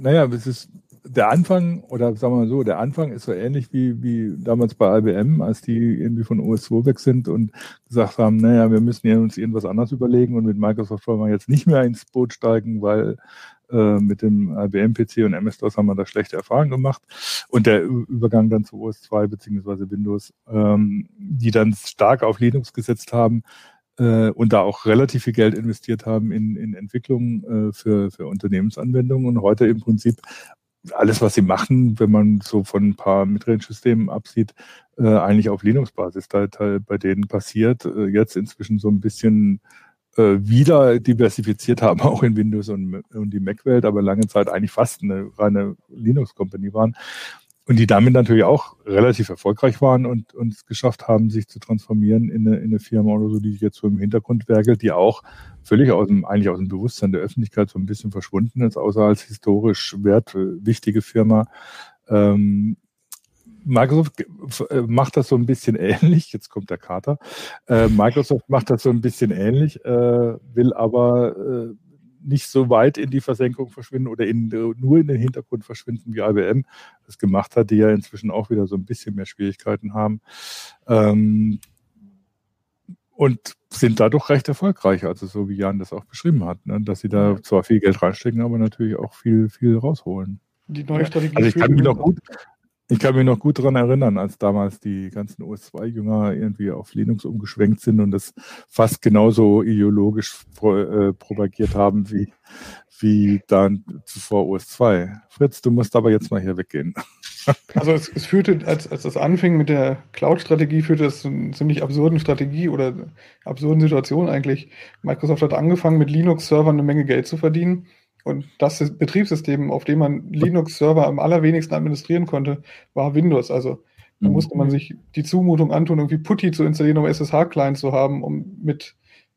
naja, es ist der Anfang, oder sagen wir mal so, der Anfang ist so ähnlich wie, wie damals bei IBM, als die irgendwie von OS2 weg sind und gesagt haben, naja, wir müssen uns irgendwas anderes überlegen und mit Microsoft wollen wir jetzt nicht mehr ins Boot steigen, weil äh, mit dem IBM-PC und MS-DOS haben wir da schlechte Erfahrungen gemacht. Und der Übergang dann zu OS2 beziehungsweise Windows, ähm, die dann stark auf Linux gesetzt haben, äh, und da auch relativ viel Geld investiert haben in, in Entwicklung äh, für, für Unternehmensanwendungen und heute im Prinzip alles, was sie machen, wenn man so von ein paar Midrange-Systemen absieht, äh, eigentlich auf Linux-Basis da, da bei denen passiert. Äh, jetzt inzwischen so ein bisschen äh, wieder diversifiziert haben, auch in Windows und, und die Mac-Welt, aber lange Zeit eigentlich fast eine reine Linux-Company waren und die damit natürlich auch relativ erfolgreich waren und, es geschafft haben, sich zu transformieren in eine, in eine Firma oder so, die jetzt so im Hintergrund werkelt, die auch völlig aus dem, eigentlich aus dem Bewusstsein der Öffentlichkeit so ein bisschen verschwunden ist, außer als historisch wertwichtige Firma. Ähm, Microsoft äh, macht das so ein bisschen ähnlich. Jetzt kommt der Kater. Äh, Microsoft macht das so ein bisschen ähnlich, äh, will aber äh, nicht so weit in die Versenkung verschwinden oder in, nur in den Hintergrund verschwinden, wie IBM das gemacht hat, die ja inzwischen auch wieder so ein bisschen mehr Schwierigkeiten haben. Ähm, und sind dadurch recht erfolgreich, also so wie Jan das auch beschrieben hat, ne? dass sie da zwar viel Geld reinstecken, aber natürlich auch viel, viel rausholen. Die neue Strategie. Also ich kann mich noch gut, ich kann mich noch gut daran erinnern, als damals die ganzen OS2-Jünger irgendwie auf Linux umgeschwenkt sind und das fast genauso ideologisch pro, äh, propagiert haben wie, wie dann zuvor OS2. Fritz, du musst aber jetzt mal hier weggehen. Also es, es führte, als, als das anfing mit der Cloud-Strategie, führte es zu einer ziemlich absurden Strategie oder absurden Situation eigentlich. Microsoft hat angefangen, mit Linux-Servern eine Menge Geld zu verdienen und das Betriebssystem, auf dem man Linux-Server am allerwenigsten administrieren konnte, war Windows. Also da musste man mhm. sich die Zumutung antun, irgendwie Putty zu installieren, um SSH-Client zu haben, um mit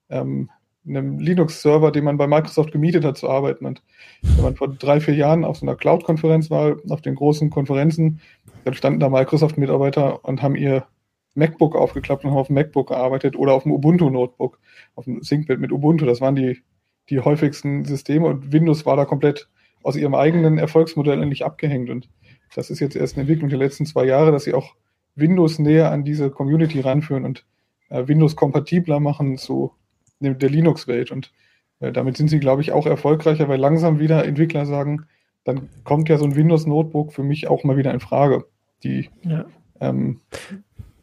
ähm, einem Linux-Server, den man bei Microsoft gemietet hat, zu arbeiten. Und wenn man vor drei, vier Jahren auf so einer Cloud-Konferenz war, auf den großen Konferenzen, dann standen da Microsoft-Mitarbeiter und haben ihr MacBook aufgeklappt und haben auf dem MacBook gearbeitet oder auf dem Ubuntu-Notebook, auf dem ThinkPad mit Ubuntu. Das waren die die häufigsten Systeme und Windows war da komplett aus ihrem eigenen Erfolgsmodell nicht abgehängt. Und das ist jetzt erst eine Entwicklung der letzten zwei Jahre, dass sie auch Windows näher an diese Community ranführen und äh, Windows kompatibler machen zu der Linux-Welt. Und äh, damit sind sie, glaube ich, auch erfolgreicher, weil langsam wieder Entwickler sagen, dann kommt ja so ein Windows-Notebook für mich auch mal wieder in Frage. Die ja. ähm,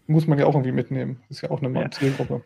muss man ja auch irgendwie mitnehmen. Das ist ja auch eine ja. Zielgruppe.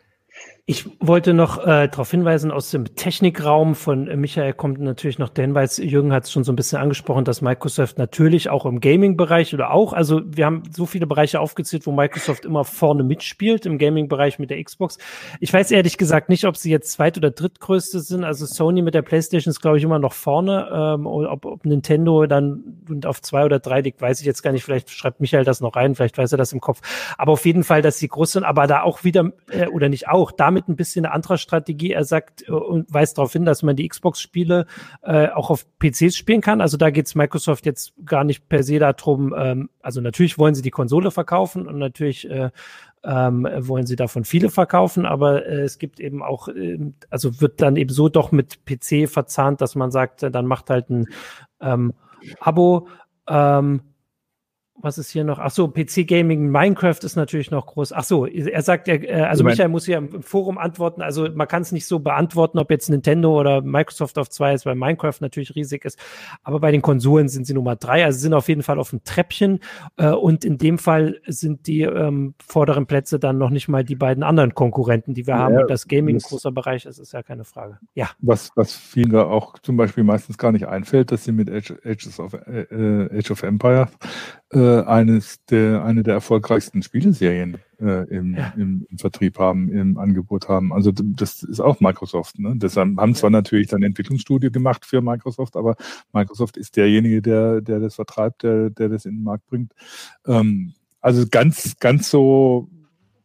Ich wollte noch äh, darauf hinweisen, aus dem Technikraum von äh, Michael kommt natürlich noch der Hinweis, Jürgen hat es schon so ein bisschen angesprochen, dass Microsoft natürlich auch im Gaming-Bereich oder auch, also wir haben so viele Bereiche aufgezählt, wo Microsoft immer vorne mitspielt, im Gaming-Bereich mit der Xbox. Ich weiß ehrlich gesagt nicht, ob sie jetzt zweit- oder drittgrößte sind. Also Sony mit der PlayStation ist, glaube ich, immer noch vorne. Ähm, ob, ob Nintendo dann auf zwei oder drei liegt, weiß ich jetzt gar nicht. Vielleicht schreibt Michael das noch rein, vielleicht weiß er das im Kopf. Aber auf jeden Fall, dass sie groß sind, aber da auch wieder, äh, oder nicht auch, damit ein bisschen eine andere Strategie. Er sagt äh, und weist darauf hin, dass man die Xbox-Spiele äh, auch auf PCs spielen kann. Also da geht es Microsoft jetzt gar nicht per se darum, ähm, also natürlich wollen sie die Konsole verkaufen und natürlich äh, ähm, wollen sie davon viele verkaufen, aber äh, es gibt eben auch, äh, also wird dann eben so doch mit PC verzahnt, dass man sagt, dann macht halt ein ähm, Abo. Ähm, was ist hier noch? Ach so, PC Gaming, Minecraft ist natürlich noch groß. Ach so, er sagt, er, äh, also Michael muss ja im Forum antworten. Also man kann es nicht so beantworten, ob jetzt Nintendo oder Microsoft auf zwei ist, weil Minecraft natürlich riesig ist. Aber bei den Konsolen sind sie Nummer drei. Also sind auf jeden Fall auf dem Treppchen. Äh, und in dem Fall sind die ähm, vorderen Plätze dann noch nicht mal die beiden anderen Konkurrenten, die wir ja, haben. Und das Gaming ein großer Bereich ist, ist ja keine Frage. Ja. Was, was vielen da auch zum Beispiel meistens gar nicht einfällt, dass sie mit Age, Age of, äh, Age of Empire äh, äh, eines der, eine der erfolgreichsten Spieleserien äh, im, ja. im, im, Vertrieb haben, im Angebot haben. Also das ist auch Microsoft. Ne? Deshalb haben zwar natürlich dann Entwicklungsstudio gemacht für Microsoft, aber Microsoft ist derjenige, der, der das vertreibt, der, der das in den Markt bringt. Ähm, also ganz, ganz so,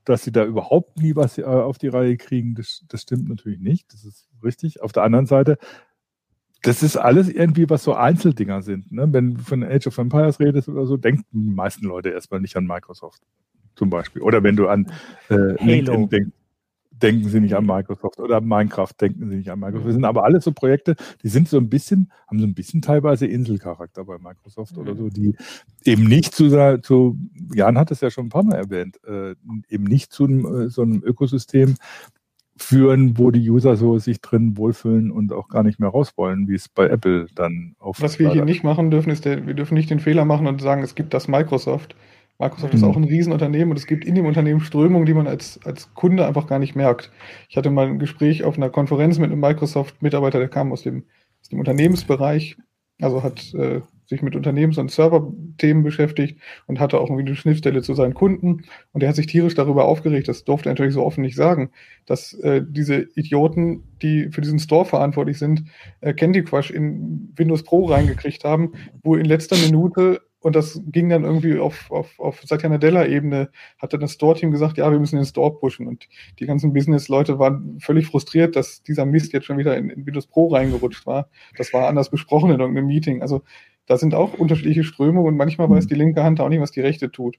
dass sie da überhaupt nie was äh, auf die Reihe kriegen, das, das stimmt natürlich nicht. Das ist richtig. Auf der anderen Seite das ist alles irgendwie, was so Einzeldinger sind. Ne? Wenn du von Age of Empires redest oder so, denken die meisten Leute erstmal nicht an Microsoft zum Beispiel. Oder wenn du an äh, LinkedIn denkst, denken sie nicht an Microsoft. Oder Minecraft denken sie nicht an Microsoft. Das sind aber alles so Projekte, die sind so ein bisschen, haben so ein bisschen teilweise Inselcharakter bei Microsoft oder so, die eben nicht zu, zu Jan hat es ja schon ein paar Mal erwähnt, äh, eben nicht zu äh, so einem Ökosystem führen, wo die User so sich drin wohlfühlen und auch gar nicht mehr raus wollen, wie es bei Apple dann auf. Was wir hier nicht machen dürfen, ist, der, wir dürfen nicht den Fehler machen und sagen, es gibt das Microsoft. Microsoft mhm. ist auch ein Riesenunternehmen und es gibt in dem Unternehmen Strömungen, die man als, als Kunde einfach gar nicht merkt. Ich hatte mal ein Gespräch auf einer Konferenz mit einem Microsoft-Mitarbeiter, der kam aus dem, aus dem Unternehmensbereich, also hat äh, sich mit Unternehmens- und Server-Themen beschäftigt und hatte auch irgendwie eine Schnittstelle zu seinen Kunden. Und er hat sich tierisch darüber aufgeregt, das durfte er natürlich so offen nicht sagen, dass äh, diese Idioten, die für diesen Store verantwortlich sind, äh, Candy Crush in Windows Pro reingekriegt haben, wo in letzter Minute und das ging dann irgendwie auf, auf, auf Satya Nadella-Ebene, hat dann das Store-Team gesagt, ja, wir müssen den Store pushen. Und die ganzen Business-Leute waren völlig frustriert, dass dieser Mist jetzt schon wieder in, in Windows Pro reingerutscht war. Das war anders besprochen in irgendeinem Meeting. Also da sind auch unterschiedliche Strömungen und manchmal weiß mhm. die linke Hand auch nicht, was die rechte tut.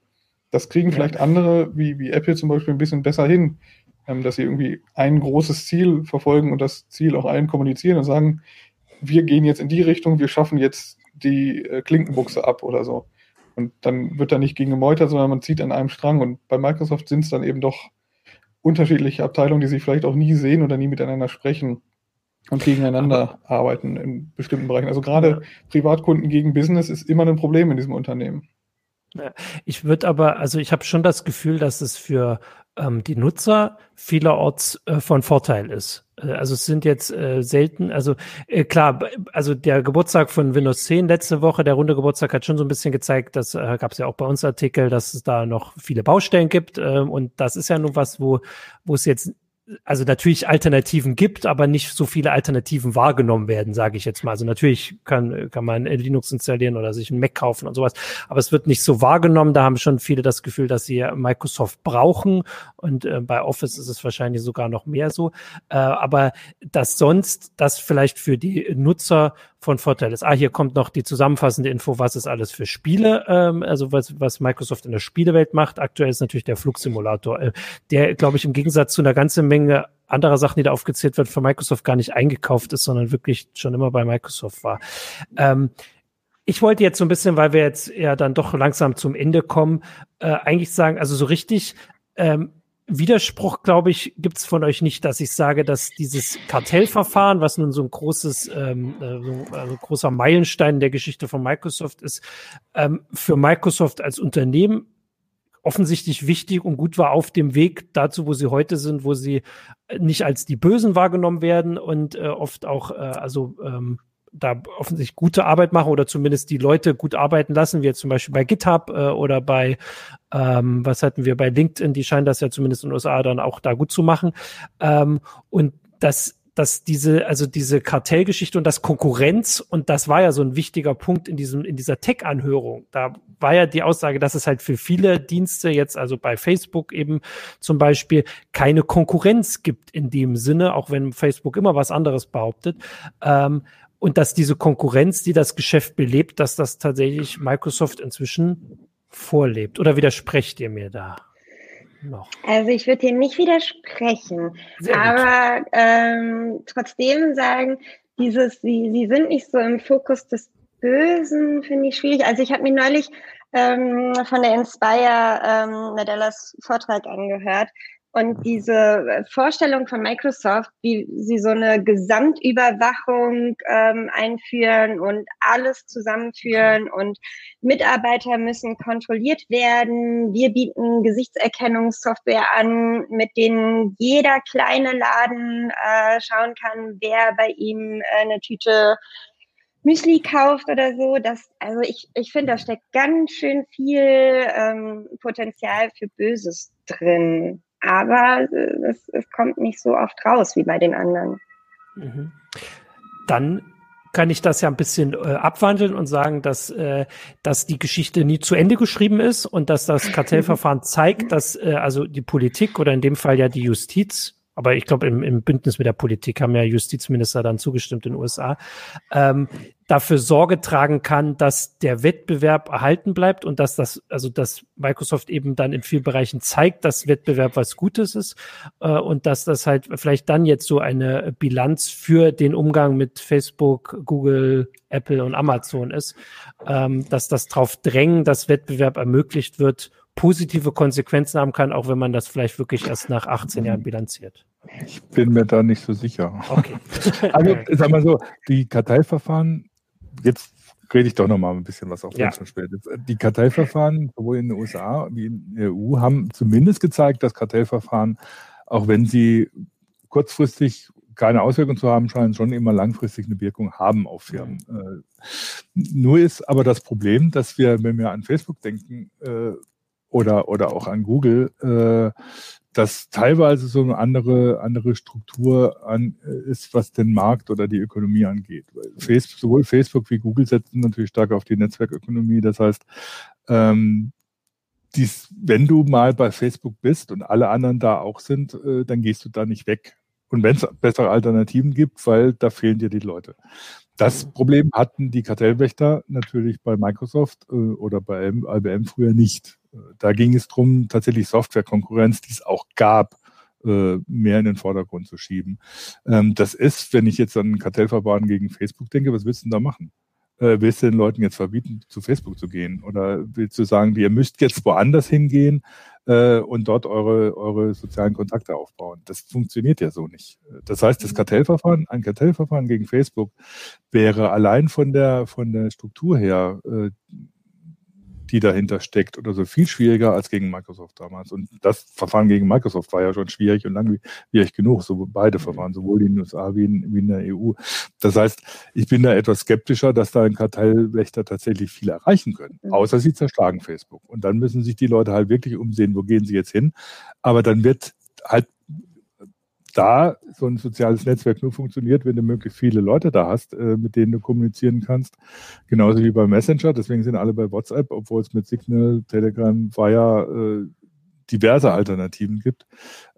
Das kriegen vielleicht andere, wie, wie Apple zum Beispiel, ein bisschen besser hin, ähm, dass sie irgendwie ein großes Ziel verfolgen und das Ziel auch allen kommunizieren und sagen, wir gehen jetzt in die Richtung, wir schaffen jetzt die äh, Klinkenbuchse ab oder so. Und dann wird da nicht gegen gemeutert, sondern man zieht an einem Strang. Und bei Microsoft sind es dann eben doch unterschiedliche Abteilungen, die sich vielleicht auch nie sehen oder nie miteinander sprechen und gegeneinander Aber, arbeiten in bestimmten Bereichen. Also gerade ja. Privatkunden gegen Business ist immer ein Problem in diesem Unternehmen. Ich würde aber, also ich habe schon das Gefühl, dass es für ähm, die Nutzer vielerorts äh, von Vorteil ist. Äh, also es sind jetzt äh, selten, also äh, klar, also der Geburtstag von Windows 10 letzte Woche, der runde Geburtstag hat schon so ein bisschen gezeigt, das äh, gab es ja auch bei uns Artikel, dass es da noch viele Baustellen gibt äh, und das ist ja nur was, wo wo es jetzt also natürlich Alternativen gibt, aber nicht so viele Alternativen wahrgenommen werden, sage ich jetzt mal. Also natürlich kann, kann man Linux installieren oder sich einen Mac kaufen und sowas, aber es wird nicht so wahrgenommen. Da haben schon viele das Gefühl, dass sie Microsoft brauchen und äh, bei Office ist es wahrscheinlich sogar noch mehr so. Äh, aber dass sonst das vielleicht für die Nutzer von Vorteil ist. Ah, hier kommt noch die zusammenfassende Info, was ist alles für Spiele, ähm, also was, was Microsoft in der Spielewelt macht. Aktuell ist natürlich der Flugsimulator, äh, der, glaube ich, im Gegensatz zu einer ganzen Menge anderer Sachen, die da aufgezählt werden, von Microsoft gar nicht eingekauft ist, sondern wirklich schon immer bei Microsoft war. Ähm, ich wollte jetzt so ein bisschen, weil wir jetzt ja dann doch langsam zum Ende kommen, äh, eigentlich sagen, also so richtig ähm, Widerspruch, glaube ich, gibt es von euch nicht, dass ich sage, dass dieses Kartellverfahren, was nun so ein großes, ähm, äh, so, also großer Meilenstein der Geschichte von Microsoft ist, ähm, für Microsoft als Unternehmen offensichtlich wichtig und gut war auf dem Weg dazu, wo sie heute sind, wo sie nicht als die Bösen wahrgenommen werden und äh, oft auch, äh, also ähm, da offensichtlich gute Arbeit machen oder zumindest die Leute gut arbeiten lassen, wie jetzt zum Beispiel bei GitHub äh, oder bei, ähm, was hatten wir bei LinkedIn, die scheinen das ja zumindest in den USA dann auch da gut zu machen. Ähm, und das dass diese, also diese Kartellgeschichte und das Konkurrenz, und das war ja so ein wichtiger Punkt in diesem, in dieser Tech-Anhörung. Da war ja die Aussage, dass es halt für viele Dienste jetzt, also bei Facebook eben zum Beispiel, keine Konkurrenz gibt in dem Sinne, auch wenn Facebook immer was anderes behauptet. Ähm, und dass diese Konkurrenz, die das Geschäft belebt, dass das tatsächlich Microsoft inzwischen vorlebt. Oder widersprecht ihr mir da noch? Also ich würde dir nicht widersprechen, aber ähm, trotzdem sagen, dieses, sie, sie sind nicht so im Fokus des Bösen, finde ich schwierig. Also ich habe mir neulich ähm, von der Inspire ähm, Nadellas Vortrag angehört und diese äh, Vorstellung von Microsoft, wie sie so eine Gesamtüberwachung ähm, einführen und alles zusammenführen und Mitarbeiter müssen kontrolliert werden. Wir bieten Gesichtserkennungssoftware an, mit denen jeder kleine Laden äh, schauen kann, wer bei ihm äh, eine Tüte Müsli kauft oder so. Das, also ich, ich finde, da steckt ganz schön viel ähm, Potenzial für Böses drin. Aber äh, es, es kommt nicht so oft raus wie bei den anderen. Mhm. Dann kann ich das ja ein bisschen äh, abwandeln und sagen, dass, äh, dass die Geschichte nie zu Ende geschrieben ist und dass das Kartellverfahren zeigt, dass äh, also die Politik oder in dem Fall ja die Justiz aber ich glaube, im, im Bündnis mit der Politik haben ja Justizminister dann zugestimmt in den USA, ähm, dafür Sorge tragen kann, dass der Wettbewerb erhalten bleibt und dass das, also dass Microsoft eben dann in vielen Bereichen zeigt, dass Wettbewerb was Gutes ist äh, und dass das halt vielleicht dann jetzt so eine Bilanz für den Umgang mit Facebook, Google, Apple und Amazon ist, ähm, dass das drauf drängen, dass Wettbewerb ermöglicht wird, positive Konsequenzen haben kann, auch wenn man das vielleicht wirklich erst nach 18 Jahren bilanziert. Ich bin mir da nicht so sicher. Okay. also, sag mal so, die Karteiverfahren, jetzt rede ich doch noch mal ein bisschen was auf ja. schon später. Die Kartellverfahren, sowohl in den USA wie in der EU, haben zumindest gezeigt, dass Kartellverfahren, auch wenn sie kurzfristig keine Auswirkungen zu haben scheinen, schon immer langfristig eine Wirkung haben auf Firmen. Mhm. Äh, nur ist aber das Problem, dass wir, wenn wir an Facebook denken, äh, oder, oder auch an Google, äh, dass teilweise so eine andere, andere Struktur an, äh, ist, was den Markt oder die Ökonomie angeht. Facebook, sowohl Facebook wie Google setzen natürlich stark auf die Netzwerkökonomie. Das heißt, ähm, dies, wenn du mal bei Facebook bist und alle anderen da auch sind, äh, dann gehst du da nicht weg. Und wenn es bessere Alternativen gibt, weil da fehlen dir die Leute. Das Problem hatten die Kartellwächter natürlich bei Microsoft äh, oder bei IBM früher nicht. Da ging es darum, tatsächlich Softwarekonkurrenz, die es auch gab, äh, mehr in den Vordergrund zu schieben. Ähm, das ist, wenn ich jetzt an Kartellverfahren gegen Facebook denke, was willst du denn da machen? Äh, willst du den Leuten jetzt verbieten, zu Facebook zu gehen? Oder willst du sagen, ihr müsst jetzt woanders hingehen äh, und dort eure, eure sozialen Kontakte aufbauen? Das funktioniert ja so nicht. Das heißt, das mhm. Kartellverfahren, ein Kartellverfahren gegen Facebook wäre allein von der, von der Struktur her die dahinter steckt oder so viel schwieriger als gegen Microsoft damals. Und das Verfahren gegen Microsoft war ja schon schwierig und langwierig genug, so beide Verfahren, sowohl in den USA wie in, wie in der EU. Das heißt, ich bin da etwas skeptischer, dass da ein Kartellwächter tatsächlich viel erreichen können. Mhm. Außer sie zerschlagen Facebook. Und dann müssen sich die Leute halt wirklich umsehen, wo gehen sie jetzt hin. Aber dann wird halt da so ein soziales Netzwerk nur funktioniert, wenn du möglichst viele Leute da hast, äh, mit denen du kommunizieren kannst. Genauso wie bei Messenger. Deswegen sind alle bei WhatsApp, obwohl es mit Signal, Telegram, Fire äh, diverse Alternativen gibt.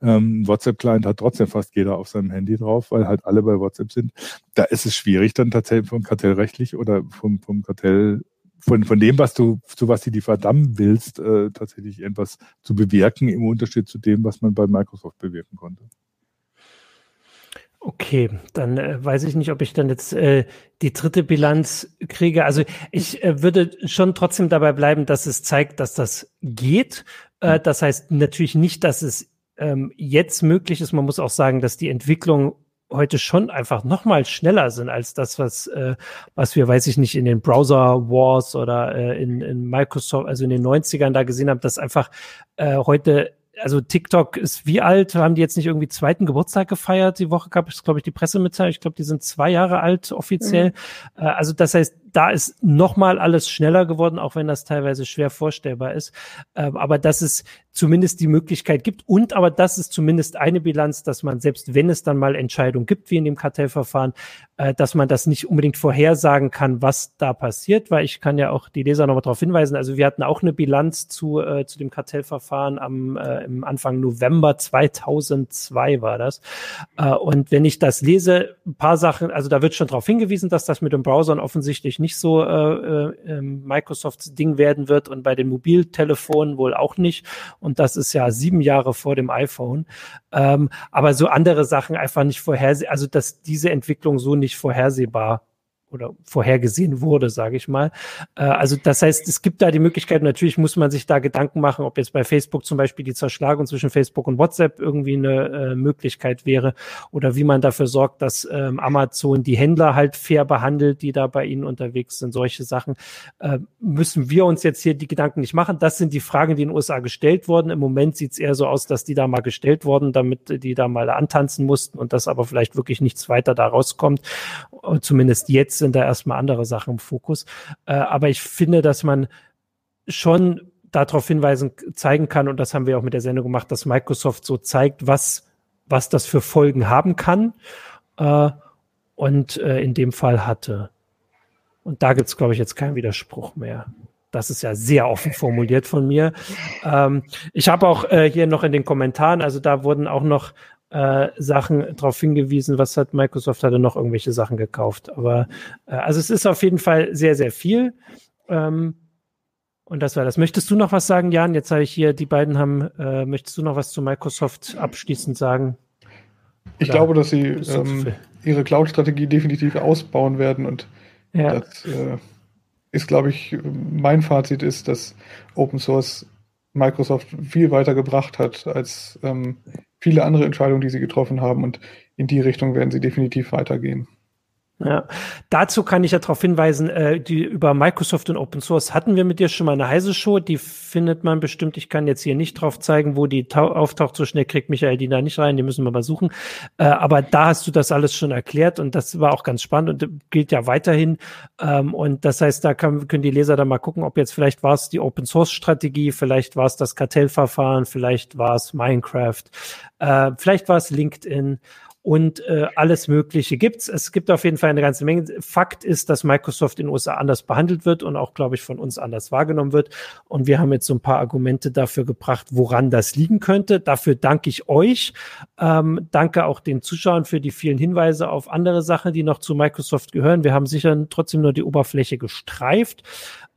Ähm, WhatsApp-Client hat trotzdem fast jeder auf seinem Handy drauf, weil halt alle bei WhatsApp sind. Da ist es schwierig, dann tatsächlich vom Kartellrechtlich oder vom, vom Kartell von, von dem, was du, zu was du die verdammen willst, äh, tatsächlich etwas zu bewirken, im Unterschied zu dem, was man bei Microsoft bewirken konnte. Okay, dann äh, weiß ich nicht, ob ich dann jetzt äh, die dritte Bilanz kriege. Also ich äh, würde schon trotzdem dabei bleiben, dass es zeigt, dass das geht. Äh, mhm. das heißt natürlich nicht, dass es ähm, jetzt möglich ist. Man muss auch sagen, dass die Entwicklung heute schon einfach noch mal schneller sind als das, was äh, was wir, weiß ich nicht, in den Browser Wars oder äh, in, in Microsoft, also in den 90ern da gesehen haben, dass einfach äh, heute also TikTok ist wie alt? Haben die jetzt nicht irgendwie zweiten Geburtstag gefeiert? Die Woche gab es, glaube ich, die Pressemitteilung. Ich glaube, die sind zwei Jahre alt offiziell. Mhm. Äh, also das heißt, da ist nochmal alles schneller geworden, auch wenn das teilweise schwer vorstellbar ist. Ähm, aber dass es zumindest die Möglichkeit gibt und aber das ist zumindest eine Bilanz, dass man selbst wenn es dann mal Entscheidungen gibt, wie in dem Kartellverfahren, äh, dass man das nicht unbedingt vorhersagen kann, was da passiert, weil ich kann ja auch die Leser nochmal darauf hinweisen. Also wir hatten auch eine Bilanz zu, äh, zu dem Kartellverfahren am äh, im Anfang November 2002 war das. Äh, und wenn ich das lese, ein paar Sachen, also da wird schon darauf hingewiesen, dass das mit den Browsern offensichtlich nicht so äh, äh, ähm, Microsofts Ding werden wird und bei den Mobiltelefonen wohl auch nicht. Und das ist ja sieben Jahre vor dem iPhone. Ähm, aber so andere Sachen einfach nicht vorhersehbar, also dass diese Entwicklung so nicht vorhersehbar oder vorhergesehen wurde, sage ich mal. Äh, also das heißt, es gibt da die Möglichkeit, natürlich muss man sich da Gedanken machen, ob jetzt bei Facebook zum Beispiel die Zerschlagung zwischen Facebook und WhatsApp irgendwie eine äh, Möglichkeit wäre oder wie man dafür sorgt, dass ähm, Amazon die Händler halt fair behandelt, die da bei ihnen unterwegs sind. Solche Sachen äh, müssen wir uns jetzt hier die Gedanken nicht machen. Das sind die Fragen, die in den USA gestellt wurden. Im Moment sieht es eher so aus, dass die da mal gestellt wurden, damit die da mal antanzen mussten und dass aber vielleicht wirklich nichts weiter da rauskommt. Zumindest jetzt sind da erstmal andere Sachen im Fokus. Äh, aber ich finde, dass man schon darauf hinweisen, zeigen kann, und das haben wir auch mit der Sendung gemacht, dass Microsoft so zeigt, was, was das für Folgen haben kann äh, und äh, in dem Fall hatte. Und da gibt es, glaube ich, jetzt keinen Widerspruch mehr. Das ist ja sehr offen formuliert von mir. Ähm, ich habe auch äh, hier noch in den Kommentaren, also da wurden auch noch äh, Sachen darauf hingewiesen, was hat Microsoft hatte noch irgendwelche Sachen gekauft. Aber äh, also es ist auf jeden Fall sehr, sehr viel. Ähm, und das war das. Möchtest du noch was sagen, Jan? Jetzt habe ich hier, die beiden haben, äh, möchtest du noch was zu Microsoft abschließend sagen? Ich Oder glaube, dass sie ähm, ihre Cloud-Strategie definitiv ausbauen werden und ja. das äh, ist, glaube ich, mein Fazit ist, dass Open Source Microsoft viel weiter gebracht hat als ähm, viele andere Entscheidungen, die sie getroffen haben. Und in die Richtung werden sie definitiv weitergehen. Ja, dazu kann ich ja darauf hinweisen, äh, die über Microsoft und Open Source hatten wir mit dir schon mal eine heiße Show, die findet man bestimmt. Ich kann jetzt hier nicht drauf zeigen, wo die auftaucht. So schnell kriegt Michael die da nicht rein, die müssen wir mal suchen. Äh, aber da hast du das alles schon erklärt und das war auch ganz spannend und gilt ja weiterhin. Ähm, und das heißt, da kann, können die Leser dann mal gucken, ob jetzt vielleicht war es die Open Source Strategie, vielleicht war es das Kartellverfahren, vielleicht war es Minecraft, äh, vielleicht war es LinkedIn und äh, alles Mögliche gibt's. Es gibt auf jeden Fall eine ganze Menge. Fakt ist, dass Microsoft in den USA anders behandelt wird und auch, glaube ich, von uns anders wahrgenommen wird. Und wir haben jetzt so ein paar Argumente dafür gebracht, woran das liegen könnte. Dafür danke ich euch. Ähm, danke auch den Zuschauern für die vielen Hinweise auf andere Sachen, die noch zu Microsoft gehören. Wir haben sicher trotzdem nur die Oberfläche gestreift.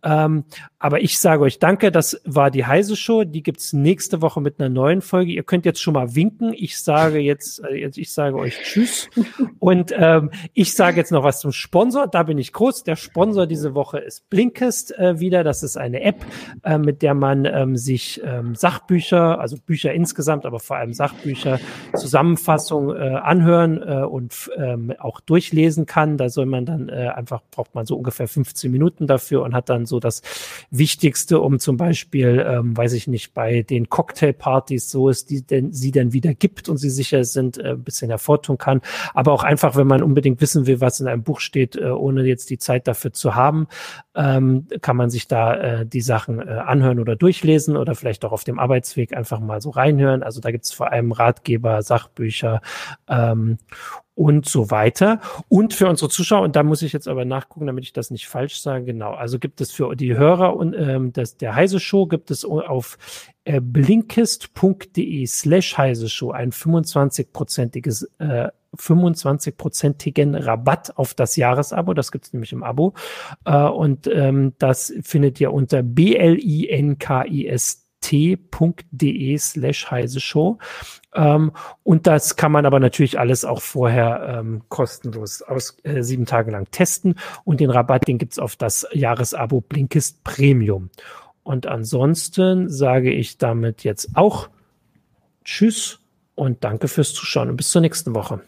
Ähm, aber ich sage euch danke, das war die Heise Show. Die gibt's nächste Woche mit einer neuen Folge. Ihr könnt jetzt schon mal winken. Ich sage jetzt, äh, ich sage euch Tschüss. Und ähm, ich sage jetzt noch was zum Sponsor. Da bin ich groß. Der Sponsor diese Woche ist Blinkist äh, wieder. Das ist eine App, äh, mit der man ähm, sich ähm, Sachbücher, also Bücher insgesamt, aber vor allem Sachbücher, Zusammenfassung äh, anhören äh, und ähm, auch durchlesen kann. Da soll man dann äh, einfach, braucht man so ungefähr 15 Minuten dafür und hat dann so das Wichtigste, um zum Beispiel, ähm, weiß ich nicht, bei den Cocktailpartys, so es die denn sie denn wieder gibt und sie sicher sind, äh, ein bisschen hervortun kann. Aber auch einfach, wenn man unbedingt wissen will, was in einem Buch steht, äh, ohne jetzt die Zeit dafür zu haben, ähm, kann man sich da äh, die Sachen äh, anhören oder durchlesen oder vielleicht auch auf dem Arbeitsweg einfach mal so reinhören. Also da gibt es vor allem Ratgeber, Sachbücher ähm, und so weiter. Und für unsere Zuschauer, und da muss ich jetzt aber nachgucken, damit ich das nicht falsch sage, genau, also gibt es für die Hörer und ähm, das, der Heise Show gibt es auf äh, blinkist.de slash Heise Show ein 25-prozentiges äh, 25-prozentigen Rabatt auf das Jahresabo. Das gibt's nämlich im Abo. Äh, und ähm, das findet ihr unter blinkist t.de slash heise show. Ähm, und das kann man aber natürlich alles auch vorher ähm, kostenlos aus äh, sieben Tage lang testen. Und den Rabatt, den gibt's auf das Jahresabo Blinkist Premium. Und ansonsten sage ich damit jetzt auch Tschüss und danke fürs Zuschauen und bis zur nächsten Woche.